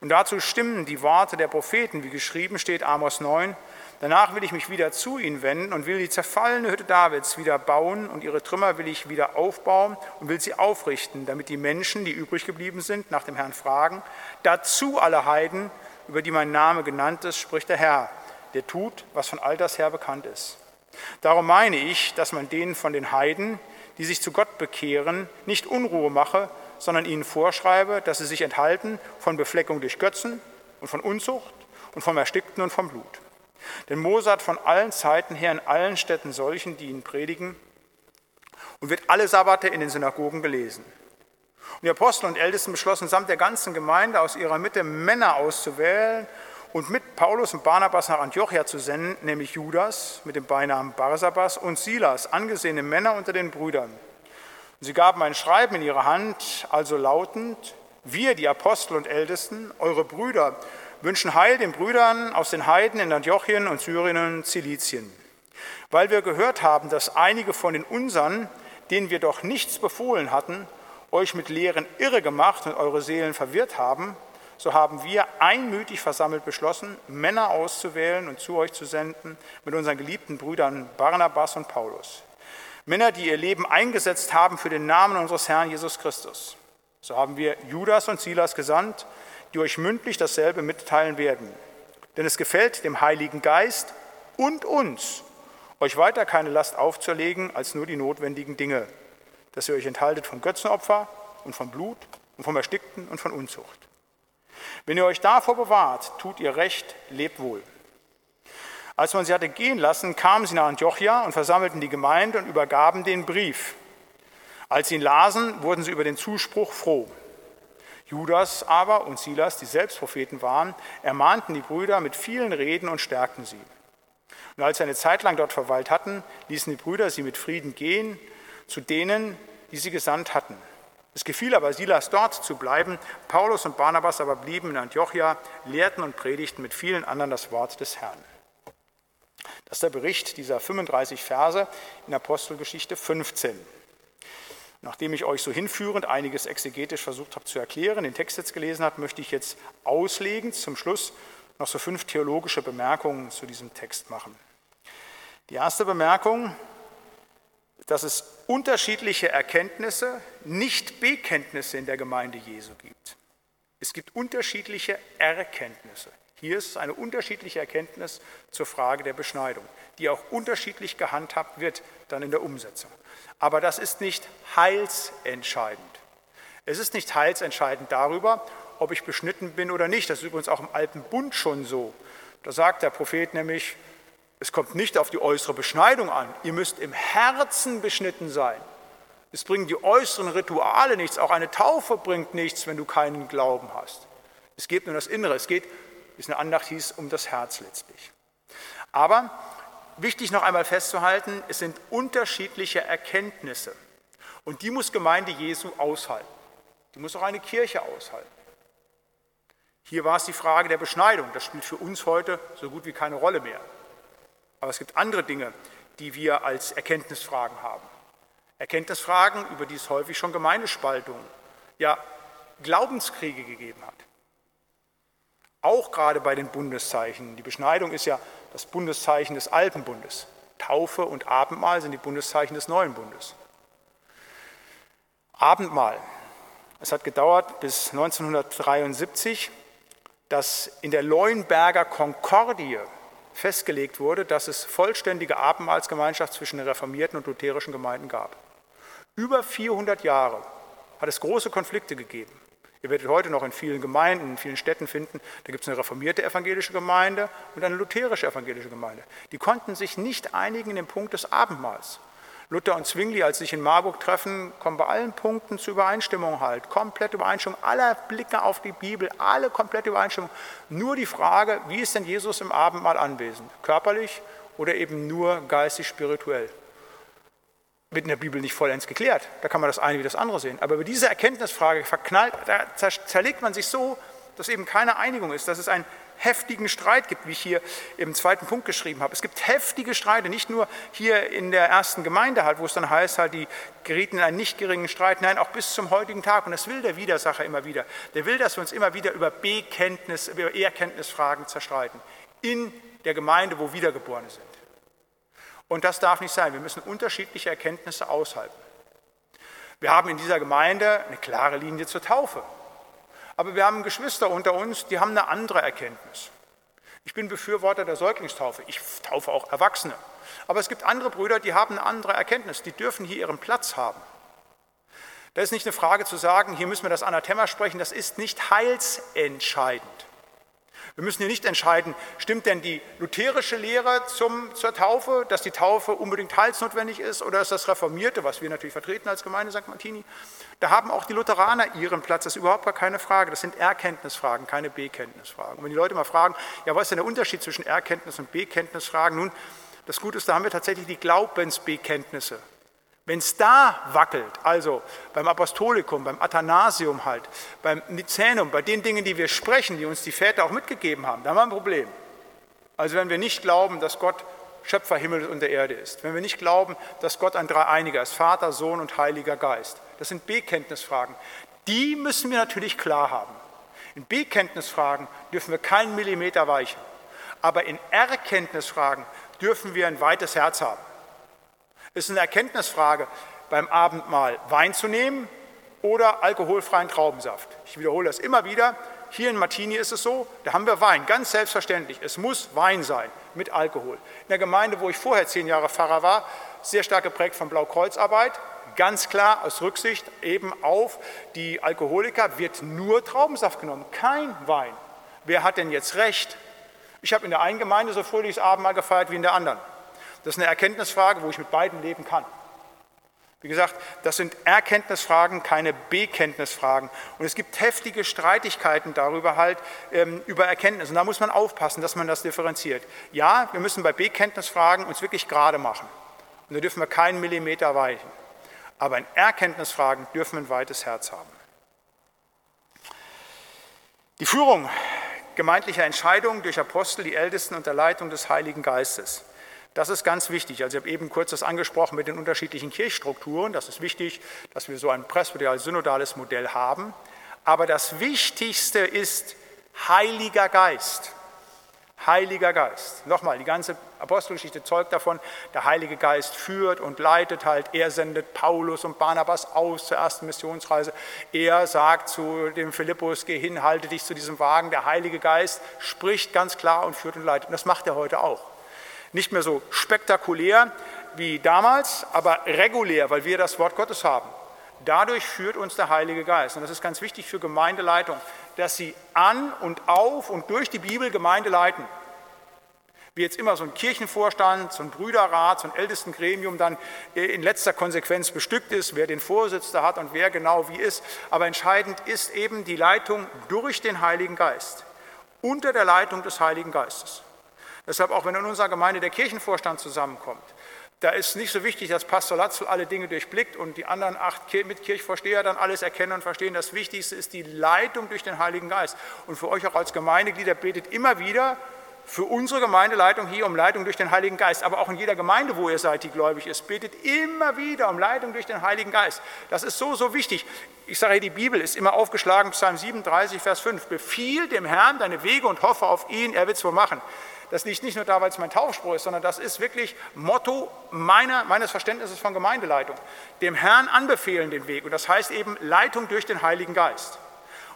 Und dazu stimmen die Worte der Propheten, wie geschrieben steht, Amos 9, Danach will ich mich wieder zu ihnen wenden und will die zerfallene Hütte Davids wieder bauen und ihre Trümmer will ich wieder aufbauen und will sie aufrichten, damit die Menschen, die übrig geblieben sind, nach dem Herrn fragen. Dazu alle Heiden, über die mein Name genannt ist, spricht der Herr, der tut, was von alters her bekannt ist. Darum meine ich, dass man denen von den Heiden, die sich zu Gott bekehren, nicht Unruhe mache, sondern ihnen vorschreibe, dass sie sich enthalten von Befleckung durch Götzen und von Unzucht und vom Erstickten und vom Blut. Denn Mose hat von allen Zeiten her in allen Städten solchen, die ihn predigen, und wird alle Sabbate in den Synagogen gelesen. Die Apostel und Ältesten beschlossen samt der ganzen Gemeinde aus ihrer Mitte Männer auszuwählen und mit Paulus und Barnabas nach Antiochia zu senden, nämlich Judas mit dem Beinamen Barsabas und Silas, angesehene Männer unter den Brüdern. Und sie gaben ein Schreiben in ihre Hand, also lautend, wir, die Apostel und Ältesten, eure Brüder, wünschen Heil den Brüdern aus den Heiden in Antiochien und Syrien und Zilizien. Weil wir gehört haben, dass einige von den unseren, denen wir doch nichts befohlen hatten, euch mit Lehren irre gemacht und eure Seelen verwirrt haben, so haben wir einmütig versammelt beschlossen, Männer auszuwählen und zu euch zu senden mit unseren geliebten Brüdern Barnabas und Paulus. Männer, die ihr Leben eingesetzt haben für den Namen unseres Herrn Jesus Christus. So haben wir Judas und Silas gesandt, die euch mündlich dasselbe mitteilen werden. Denn es gefällt dem Heiligen Geist und uns, euch weiter keine Last aufzuerlegen als nur die notwendigen Dinge, dass ihr euch enthaltet von Götzenopfer und von Blut und vom Erstickten und von Unzucht. Wenn ihr euch davor bewahrt, tut ihr recht, lebt wohl. Als man sie hatte gehen lassen, kamen sie nach Antiochia und versammelten die Gemeinde und übergaben den Brief. Als sie ihn lasen, wurden sie über den Zuspruch froh. Judas aber und Silas, die selbst Propheten waren, ermahnten die Brüder mit vielen Reden und stärkten sie. Und als sie eine Zeit lang dort verweilt hatten, ließen die Brüder sie mit Frieden gehen zu denen, die sie gesandt hatten. Es gefiel aber Silas dort zu bleiben, Paulus und Barnabas aber blieben in Antiochia, lehrten und predigten mit vielen anderen das Wort des Herrn. Das ist der Bericht dieser 35 Verse in Apostelgeschichte 15. Nachdem ich euch so hinführend einiges exegetisch versucht habe zu erklären, den Text jetzt gelesen habe, möchte ich jetzt auslegen zum Schluss noch so fünf theologische Bemerkungen zu diesem Text machen. Die erste Bemerkung, dass es unterschiedliche Erkenntnisse, nicht Bekenntnisse in der Gemeinde Jesu gibt. Es gibt unterschiedliche Erkenntnisse. Hier ist eine unterschiedliche Erkenntnis zur Frage der Beschneidung, die auch unterschiedlich gehandhabt wird dann in der Umsetzung. Aber das ist nicht heilsentscheidend. Es ist nicht heilsentscheidend darüber, ob ich beschnitten bin oder nicht. Das ist übrigens auch im Alten Bund schon so. Da sagt der Prophet nämlich, es kommt nicht auf die äußere Beschneidung an. Ihr müsst im Herzen beschnitten sein. Es bringen die äußeren Rituale nichts. Auch eine Taufe bringt nichts, wenn du keinen Glauben hast. Es geht nur das Innere. Es geht, wie es eine Andacht hieß, um das Herz letztlich. Aber wichtig noch einmal festzuhalten, es sind unterschiedliche Erkenntnisse. Und die muss Gemeinde Jesu aushalten. Die muss auch eine Kirche aushalten. Hier war es die Frage der Beschneidung. Das spielt für uns heute so gut wie keine Rolle mehr. Aber es gibt andere Dinge, die wir als Erkenntnisfragen haben. Erkenntnisfragen, über die es häufig schon Gemeindespaltungen, ja Glaubenskriege gegeben hat. Auch gerade bei den Bundeszeichen. Die Beschneidung ist ja das Bundeszeichen des Alten Bundes. Taufe und Abendmahl sind die Bundeszeichen des Neuen Bundes. Abendmahl. Es hat gedauert bis 1973, dass in der Leuenberger Konkordie festgelegt wurde, dass es vollständige Abendmahlsgemeinschaft zwischen den reformierten und lutherischen Gemeinden gab. Über 400 Jahre hat es große Konflikte gegeben. Ihr werdet heute noch in vielen Gemeinden, in vielen Städten finden, da gibt es eine reformierte evangelische Gemeinde und eine lutherische evangelische Gemeinde. Die konnten sich nicht einigen in dem Punkt des Abendmahls. Luther und Zwingli, als sie sich in Marburg treffen, kommen bei allen Punkten zu Übereinstimmung halt. Komplette Übereinstimmung aller Blicke auf die Bibel, alle komplette Übereinstimmung. Nur die Frage, wie ist denn Jesus im Abendmahl anwesend? Körperlich oder eben nur geistig, spirituell? Wird in der Bibel nicht vollends geklärt. Da kann man das eine wie das andere sehen. Aber über diese Erkenntnisfrage verknallt, da zerlegt man sich so, dass eben keine Einigung ist, dass es ein heftigen Streit gibt, wie ich hier im zweiten Punkt geschrieben habe. Es gibt heftige Streite, nicht nur hier in der ersten Gemeinde halt, wo es dann heißt, halt, die gerieten in einen nicht geringen Streit, nein, auch bis zum heutigen Tag. Und das will der Widersacher immer wieder. Der will, dass wir uns immer wieder über Bekenntnis, über Erkenntnisfragen zerstreiten. In der Gemeinde, wo Wiedergeborene sind. Und das darf nicht sein. Wir müssen unterschiedliche Erkenntnisse aushalten. Wir haben in dieser Gemeinde eine klare Linie zur Taufe. Aber wir haben Geschwister unter uns, die haben eine andere Erkenntnis. Ich bin Befürworter der Säuglingstaufe. Ich taufe auch Erwachsene. Aber es gibt andere Brüder, die haben eine andere Erkenntnis. Die dürfen hier ihren Platz haben. Da ist nicht eine Frage zu sagen, hier müssen wir das Anathema sprechen. Das ist nicht heilsentscheidend. Wir müssen hier nicht entscheiden, stimmt denn die lutherische Lehre zum, zur Taufe, dass die Taufe unbedingt heilsnotwendig ist, oder ist das Reformierte, was wir natürlich vertreten als Gemeinde St. Martini? Da haben auch die Lutheraner ihren Platz, das ist überhaupt gar keine Frage. Das sind Erkenntnisfragen, keine Bekenntnisfragen. Und wenn die Leute mal fragen, ja, was ist denn der Unterschied zwischen Erkenntnis und Bekenntnisfragen? Nun, das Gute ist, da haben wir tatsächlich die Glaubensbekenntnisse. Wenn es da wackelt, also beim Apostolikum, beim Athanasium halt, beim Nizänum, bei den Dingen, die wir sprechen, die uns die Väter auch mitgegeben haben, da haben wir ein Problem. Also wenn wir nicht glauben, dass Gott Schöpfer Himmels und der Erde ist, wenn wir nicht glauben, dass Gott ein Dreieiniger ist, Vater, Sohn und Heiliger Geist, das sind Bekenntnisfragen. Die müssen wir natürlich klar haben. In Bekenntnisfragen dürfen wir keinen Millimeter weichen, aber in Erkenntnisfragen dürfen wir ein weites Herz haben. Es ist eine Erkenntnisfrage, beim Abendmahl Wein zu nehmen oder alkoholfreien Traubensaft. Ich wiederhole das immer wieder. Hier in Martini ist es so, da haben wir Wein, ganz selbstverständlich. Es muss Wein sein mit Alkohol. In der Gemeinde, wo ich vorher zehn Jahre Pfarrer war, sehr stark geprägt von Blaukreuzarbeit, ganz klar aus Rücksicht eben auf die Alkoholiker wird nur Traubensaft genommen, kein Wein. Wer hat denn jetzt recht? Ich habe in der einen Gemeinde so fröhliches Abendmahl gefeiert wie in der anderen. Das ist eine Erkenntnisfrage, wo ich mit beiden leben kann. Wie gesagt, das sind Erkenntnisfragen, keine Bekenntnisfragen. Und es gibt heftige Streitigkeiten darüber halt, ähm, über Erkenntnis. Und da muss man aufpassen, dass man das differenziert. Ja, wir müssen bei Bekenntnisfragen uns wirklich gerade machen. Und da dürfen wir keinen Millimeter weichen. Aber in Erkenntnisfragen dürfen wir ein weites Herz haben. Die Führung gemeindlicher Entscheidungen durch Apostel, die Ältesten unter Leitung des Heiligen Geistes. Das ist ganz wichtig. Also ich habe eben kurz das angesprochen mit den unterschiedlichen Kirchstrukturen. Das ist wichtig, dass wir so ein presbyterial-synodales Modell haben. Aber das Wichtigste ist Heiliger Geist. Heiliger Geist. Nochmal, die ganze Apostelgeschichte zeugt davon, der Heilige Geist führt und leitet halt. Er sendet Paulus und Barnabas aus zur ersten Missionsreise. Er sagt zu dem Philippus, geh hin, halte dich zu diesem Wagen. Der Heilige Geist spricht ganz klar und führt und leitet. Und das macht er heute auch. Nicht mehr so spektakulär wie damals, aber regulär, weil wir das Wort Gottes haben. Dadurch führt uns der Heilige Geist. Und das ist ganz wichtig für Gemeindeleitung, dass sie an und auf und durch die Bibel Gemeinde leiten. Wie jetzt immer so ein Kirchenvorstand, so ein Brüderrat, so ein Ältestengremium dann in letzter Konsequenz bestückt ist, wer den Vorsitz da hat und wer genau wie ist. Aber entscheidend ist eben die Leitung durch den Heiligen Geist, unter der Leitung des Heiligen Geistes. Deshalb auch wenn in unserer Gemeinde der Kirchenvorstand zusammenkommt, da ist nicht so wichtig, dass Pastor Latzel alle Dinge durchblickt und die anderen acht Mitkirchvorsteher dann alles erkennen und verstehen. Das Wichtigste ist die Leitung durch den Heiligen Geist. Und für euch auch als Gemeindeglieder betet immer wieder für unsere Gemeindeleitung hier um Leitung durch den Heiligen Geist. Aber auch in jeder Gemeinde, wo ihr seid, die gläubig ist, betet immer wieder um Leitung durch den Heiligen Geist. Das ist so, so wichtig. Ich sage, die Bibel ist immer aufgeschlagen, Psalm 37, Vers 5. Befiehl dem Herrn deine Wege und hoffe auf ihn, er wird es wohl machen. Das liegt nicht nur da, weil es mein Taufspruch ist, sondern das ist wirklich Motto meiner, meines Verständnisses von Gemeindeleitung. Dem Herrn anbefehlen den Weg. Und das heißt eben Leitung durch den Heiligen Geist.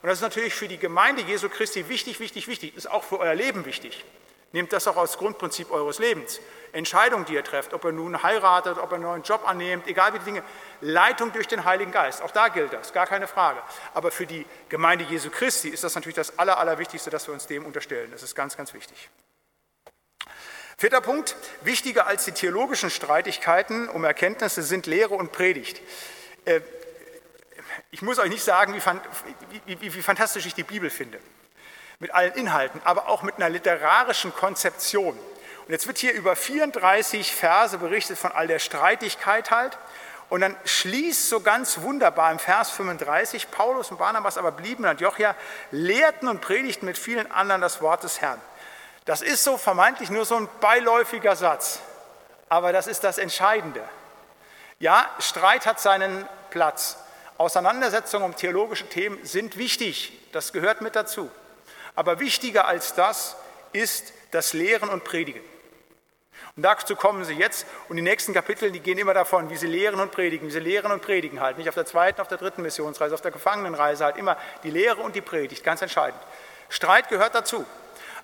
Und das ist natürlich für die Gemeinde Jesu Christi wichtig, wichtig, wichtig. Ist auch für euer Leben wichtig. Nehmt das auch als Grundprinzip eures Lebens. Entscheidungen, die ihr trefft, ob ihr nun heiratet, ob ihr einen neuen Job annehmt, egal wie die Dinge. Leitung durch den Heiligen Geist. Auch da gilt das, gar keine Frage. Aber für die Gemeinde Jesu Christi ist das natürlich das Aller, Allerwichtigste, dass wir uns dem unterstellen. Das ist ganz, ganz wichtig. Vierter Punkt, wichtiger als die theologischen Streitigkeiten um Erkenntnisse sind Lehre und Predigt. Äh, ich muss euch nicht sagen, wie, fantastisch ich die Bibel finde, mit allen Inhalten, aber auch mit einer literarischen Konzeption. Und jetzt wird hier über 34 Verse berichtet von all der Streitigkeit halt. Und dann schließt so ganz wunderbar im Vers 35, Paulus und Barnabas aber blieben in Antiochia, lehrten und predigten mit vielen anderen das Wort des Herrn. Das ist so vermeintlich nur so ein beiläufiger Satz, aber das ist das Entscheidende. Ja, Streit hat seinen Platz. Auseinandersetzungen um theologische Themen sind wichtig, das gehört mit dazu. Aber wichtiger als das ist das Lehren und Predigen. Und dazu kommen sie jetzt und die nächsten Kapitel, die gehen immer davon, wie sie lehren und predigen, wie sie lehren und predigen halt. Nicht auf der zweiten, auf der dritten Missionsreise, auf der Gefangenenreise halt immer die Lehre und die Predigt, ganz entscheidend. Streit gehört dazu.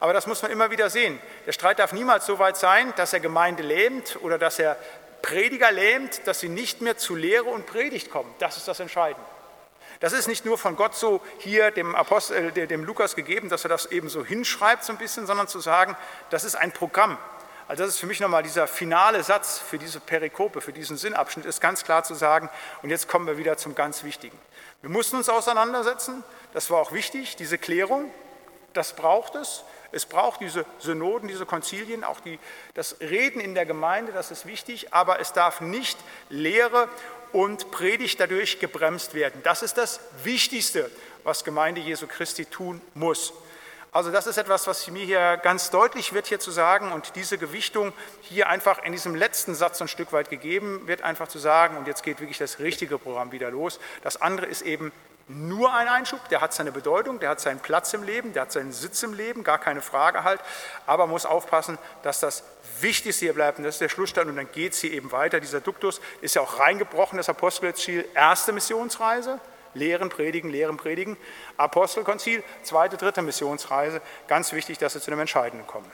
Aber das muss man immer wieder sehen. Der Streit darf niemals so weit sein, dass er Gemeinde lähmt oder dass er Prediger lähmt, dass sie nicht mehr zu Lehre und Predigt kommen. Das ist das Entscheidende. Das ist nicht nur von Gott so hier dem, Apostel, äh, dem Lukas gegeben, dass er das eben so hinschreibt so ein bisschen, sondern zu sagen, das ist ein Programm. Also das ist für mich nochmal dieser finale Satz für diese Perikope, für diesen Sinnabschnitt, ist ganz klar zu sagen. Und jetzt kommen wir wieder zum ganz Wichtigen. Wir mussten uns auseinandersetzen, das war auch wichtig, diese Klärung, das braucht es. Es braucht diese Synoden, diese Konzilien, auch die, das Reden in der Gemeinde, das ist wichtig, aber es darf nicht Lehre und Predigt dadurch gebremst werden. Das ist das Wichtigste, was Gemeinde Jesu Christi tun muss. Also das ist etwas, was mir hier ganz deutlich wird hier zu sagen und diese Gewichtung hier einfach in diesem letzten Satz ein Stück weit gegeben wird, einfach zu sagen, und jetzt geht wirklich das richtige Programm wieder los. Das andere ist eben nur ein Einschub, der hat seine Bedeutung, der hat seinen Platz im Leben, der hat seinen Sitz im Leben, gar keine Frage halt, aber muss aufpassen, dass das Wichtigste hier bleibt und das ist der Schlussstand und dann geht es hier eben weiter. Dieser Duktus ist ja auch reingebrochen, das Apostelziel, erste Missionsreise, Lehren, Predigen, Lehren, Predigen, Apostelkonzil, zweite, dritte Missionsreise, ganz wichtig, dass wir zu dem Entscheidenden kommen.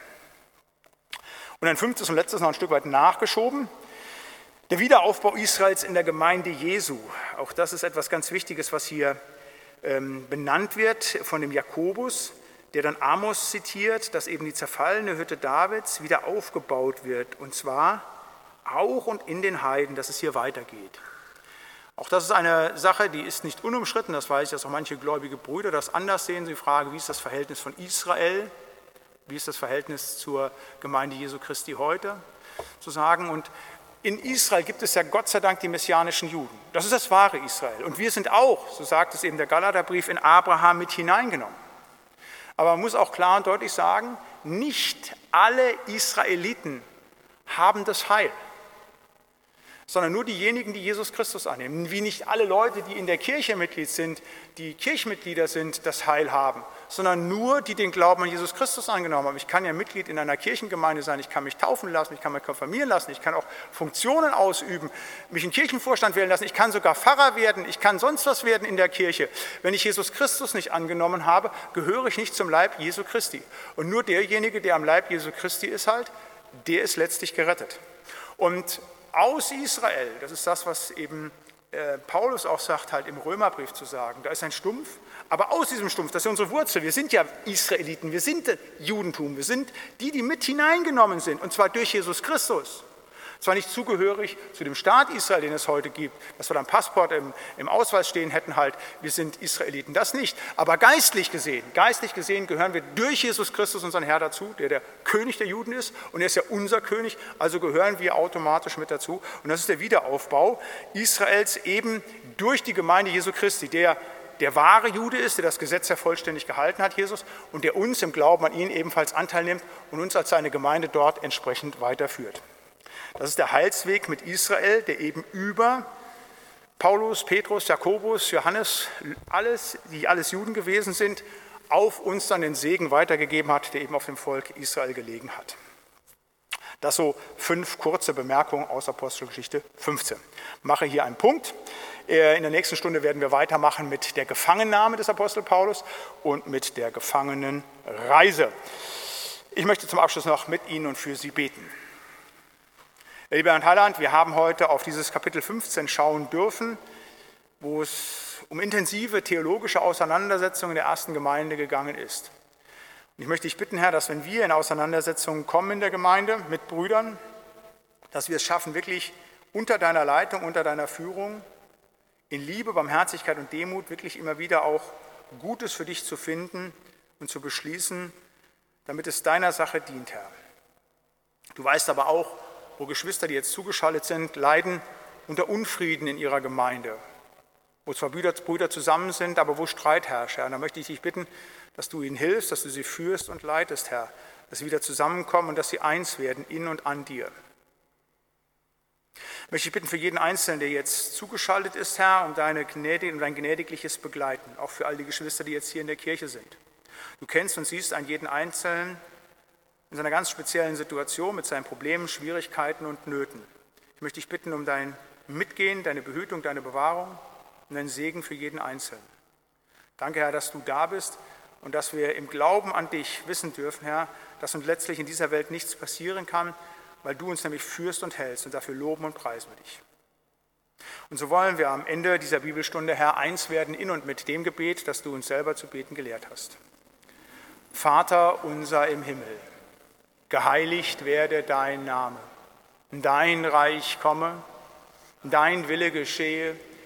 Und ein fünftes und letztes noch ein Stück weit nachgeschoben, der Wiederaufbau Israels in der Gemeinde Jesu, auch das ist etwas ganz Wichtiges, was hier ähm, benannt wird von dem Jakobus, der dann Amos zitiert, dass eben die zerfallene Hütte Davids wieder aufgebaut wird, und zwar auch und in den Heiden, dass es hier weitergeht. Auch das ist eine Sache, die ist nicht unumschritten, das weiß ich, dass auch manche gläubige Brüder das anders sehen. Sie fragen, wie ist das Verhältnis von Israel, wie ist das Verhältnis zur Gemeinde Jesu Christi heute, zu sagen. Und in Israel gibt es ja Gott sei Dank die messianischen Juden. Das ist das wahre Israel. Und wir sind auch, so sagt es eben der Galaterbrief, in Abraham mit hineingenommen. Aber man muss auch klar und deutlich sagen, nicht alle Israeliten haben das Heil. sondern nur diejenigen, die Jesus Christus annehmen. Wie nicht alle Leute, die in der Kirche Mitglied sind, die Kirchmitglieder sind, das Heil haben, sondern nur die den Glauben an Jesus Christus angenommen haben. Ich kann ja Mitglied in einer Kirchengemeinde sein, ich kann mich taufen lassen, ich kann mich konfirmieren lassen, ich kann auch Funktionen ausüben, mich in Kirchenvorstand wählen lassen, ich kann sogar Pfarrer werden, ich kann sonst was werden in der Kirche. Wenn ich Jesus Christus nicht angenommen habe, gehöre ich nicht zum Leib Jesu Christi. Und nur derjenige, der am Leib Jesu Christi ist halt, der ist letztlich gerettet. Und aus Israel, das ist das, was eben äh, Paulus auch sagt, halt im Römerbrief zu sagen, da ist ein Stumpf, aber aus diesem Stumpf, das ist unsere Wurzel, wir sind ja Israeliten, wir sind Judentum, wir sind die, die mit hineingenommen sind, und zwar durch Jesus Christus. Zwar nicht zugehörig zu dem Staat Israel, den es heute gibt, dass wir am Passport im, im Ausweis stehen hätten, halt, wir sind Israeliten, das nicht. Aber geistlich gesehen, geistlich gesehen gehören wir durch Jesus Christus, unseren Herr, dazu, der der König der Juden ist und er ist ja unser König, also gehören wir automatisch mit dazu. Und das ist der Wiederaufbau Israels eben durch die Gemeinde Jesu Christi, der der wahre Jude ist, der das Gesetz ja vollständig gehalten hat, Jesus, und der uns im Glauben an ihn ebenfalls Anteil nimmt und uns als seine Gemeinde dort entsprechend weiterführt. Das ist der Heilsweg mit Israel, der eben über Paulus, Petrus, Jakobus, Johannes, alles, die alles Juden gewesen sind, auf uns dann den Segen weitergegeben hat, der eben auf dem Volk Israel gelegen hat. Das so fünf kurze Bemerkungen aus Apostelgeschichte 15. Ich mache hier einen Punkt. Äh, in der nächsten Stunde werden wir weitermachen mit der Gefangennahme des Apostel Paulus und mit der Gefangenenreise. Ich möchte zum Abschluss noch mit Ihnen und für Sie beten. Lieber Herr Heiland, wir haben heute auf dieses Kapitel 15 schauen dürfen, wo es um intensive theologische Auseinandersetzungen der ersten Gemeinde gegangen ist. Und ich möchte dich bitten, Herr, dass wenn wir in Auseinandersetzungen kommen in der Gemeinde mit Brüdern, dass wir es schaffen, wirklich unter deiner Leitung, unter deiner Führung, in Liebe, Barmherzigkeit und Demut wirklich immer wieder auch Gutes für dich zu finden und zu beschließen, damit es deiner Sache dient, Herr. Du weißt aber auch, wo Geschwister, die jetzt zugeschaltet sind, leiden unter Unfrieden in ihrer Gemeinde, wo zwar Brüder zusammen sind, aber wo Streit herrscht. Herr. Und da möchte ich dich bitten, dass du ihnen hilfst, dass du sie führst und leitest, Herr, dass sie wieder zusammenkommen und dass sie eins werden in und an dir. Möchte ich bitten für jeden Einzelnen, der jetzt zugeschaltet ist, Herr, um, deine Gnädig, um dein gnädigliches Begleiten, auch für all die Geschwister, die jetzt hier in der Kirche sind. Du kennst und siehst an jeden Einzelnen, in seiner ganz speziellen Situation mit seinen Problemen, Schwierigkeiten und Nöten. Ich möchte dich bitten um dein Mitgehen, deine Behütung, deine Bewahrung und deinen Segen für jeden Einzelnen. Danke, Herr, dass du da bist und dass wir im Glauben an dich wissen dürfen, Herr, dass uns letztlich in dieser Welt nichts passieren kann, weil du uns nämlich führst und hältst und dafür loben und preisen wir dich. Und so wollen wir am Ende dieser Bibelstunde, Herr, eins werden in und mit dem Gebet, das du uns selber zu beten gelehrt hast. Vater unser im Himmel geheiligt werde dein Name, dein Reich komme, dein Wille geschehe,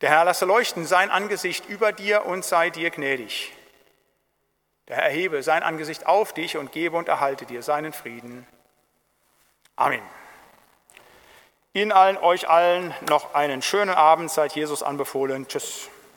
Der Herr lasse leuchten sein Angesicht über dir und sei dir gnädig. Der Herr erhebe sein Angesicht auf dich und gebe und erhalte dir seinen Frieden. Amen. Ihnen allen, euch allen noch einen schönen Abend, seid Jesus anbefohlen. Tschüss.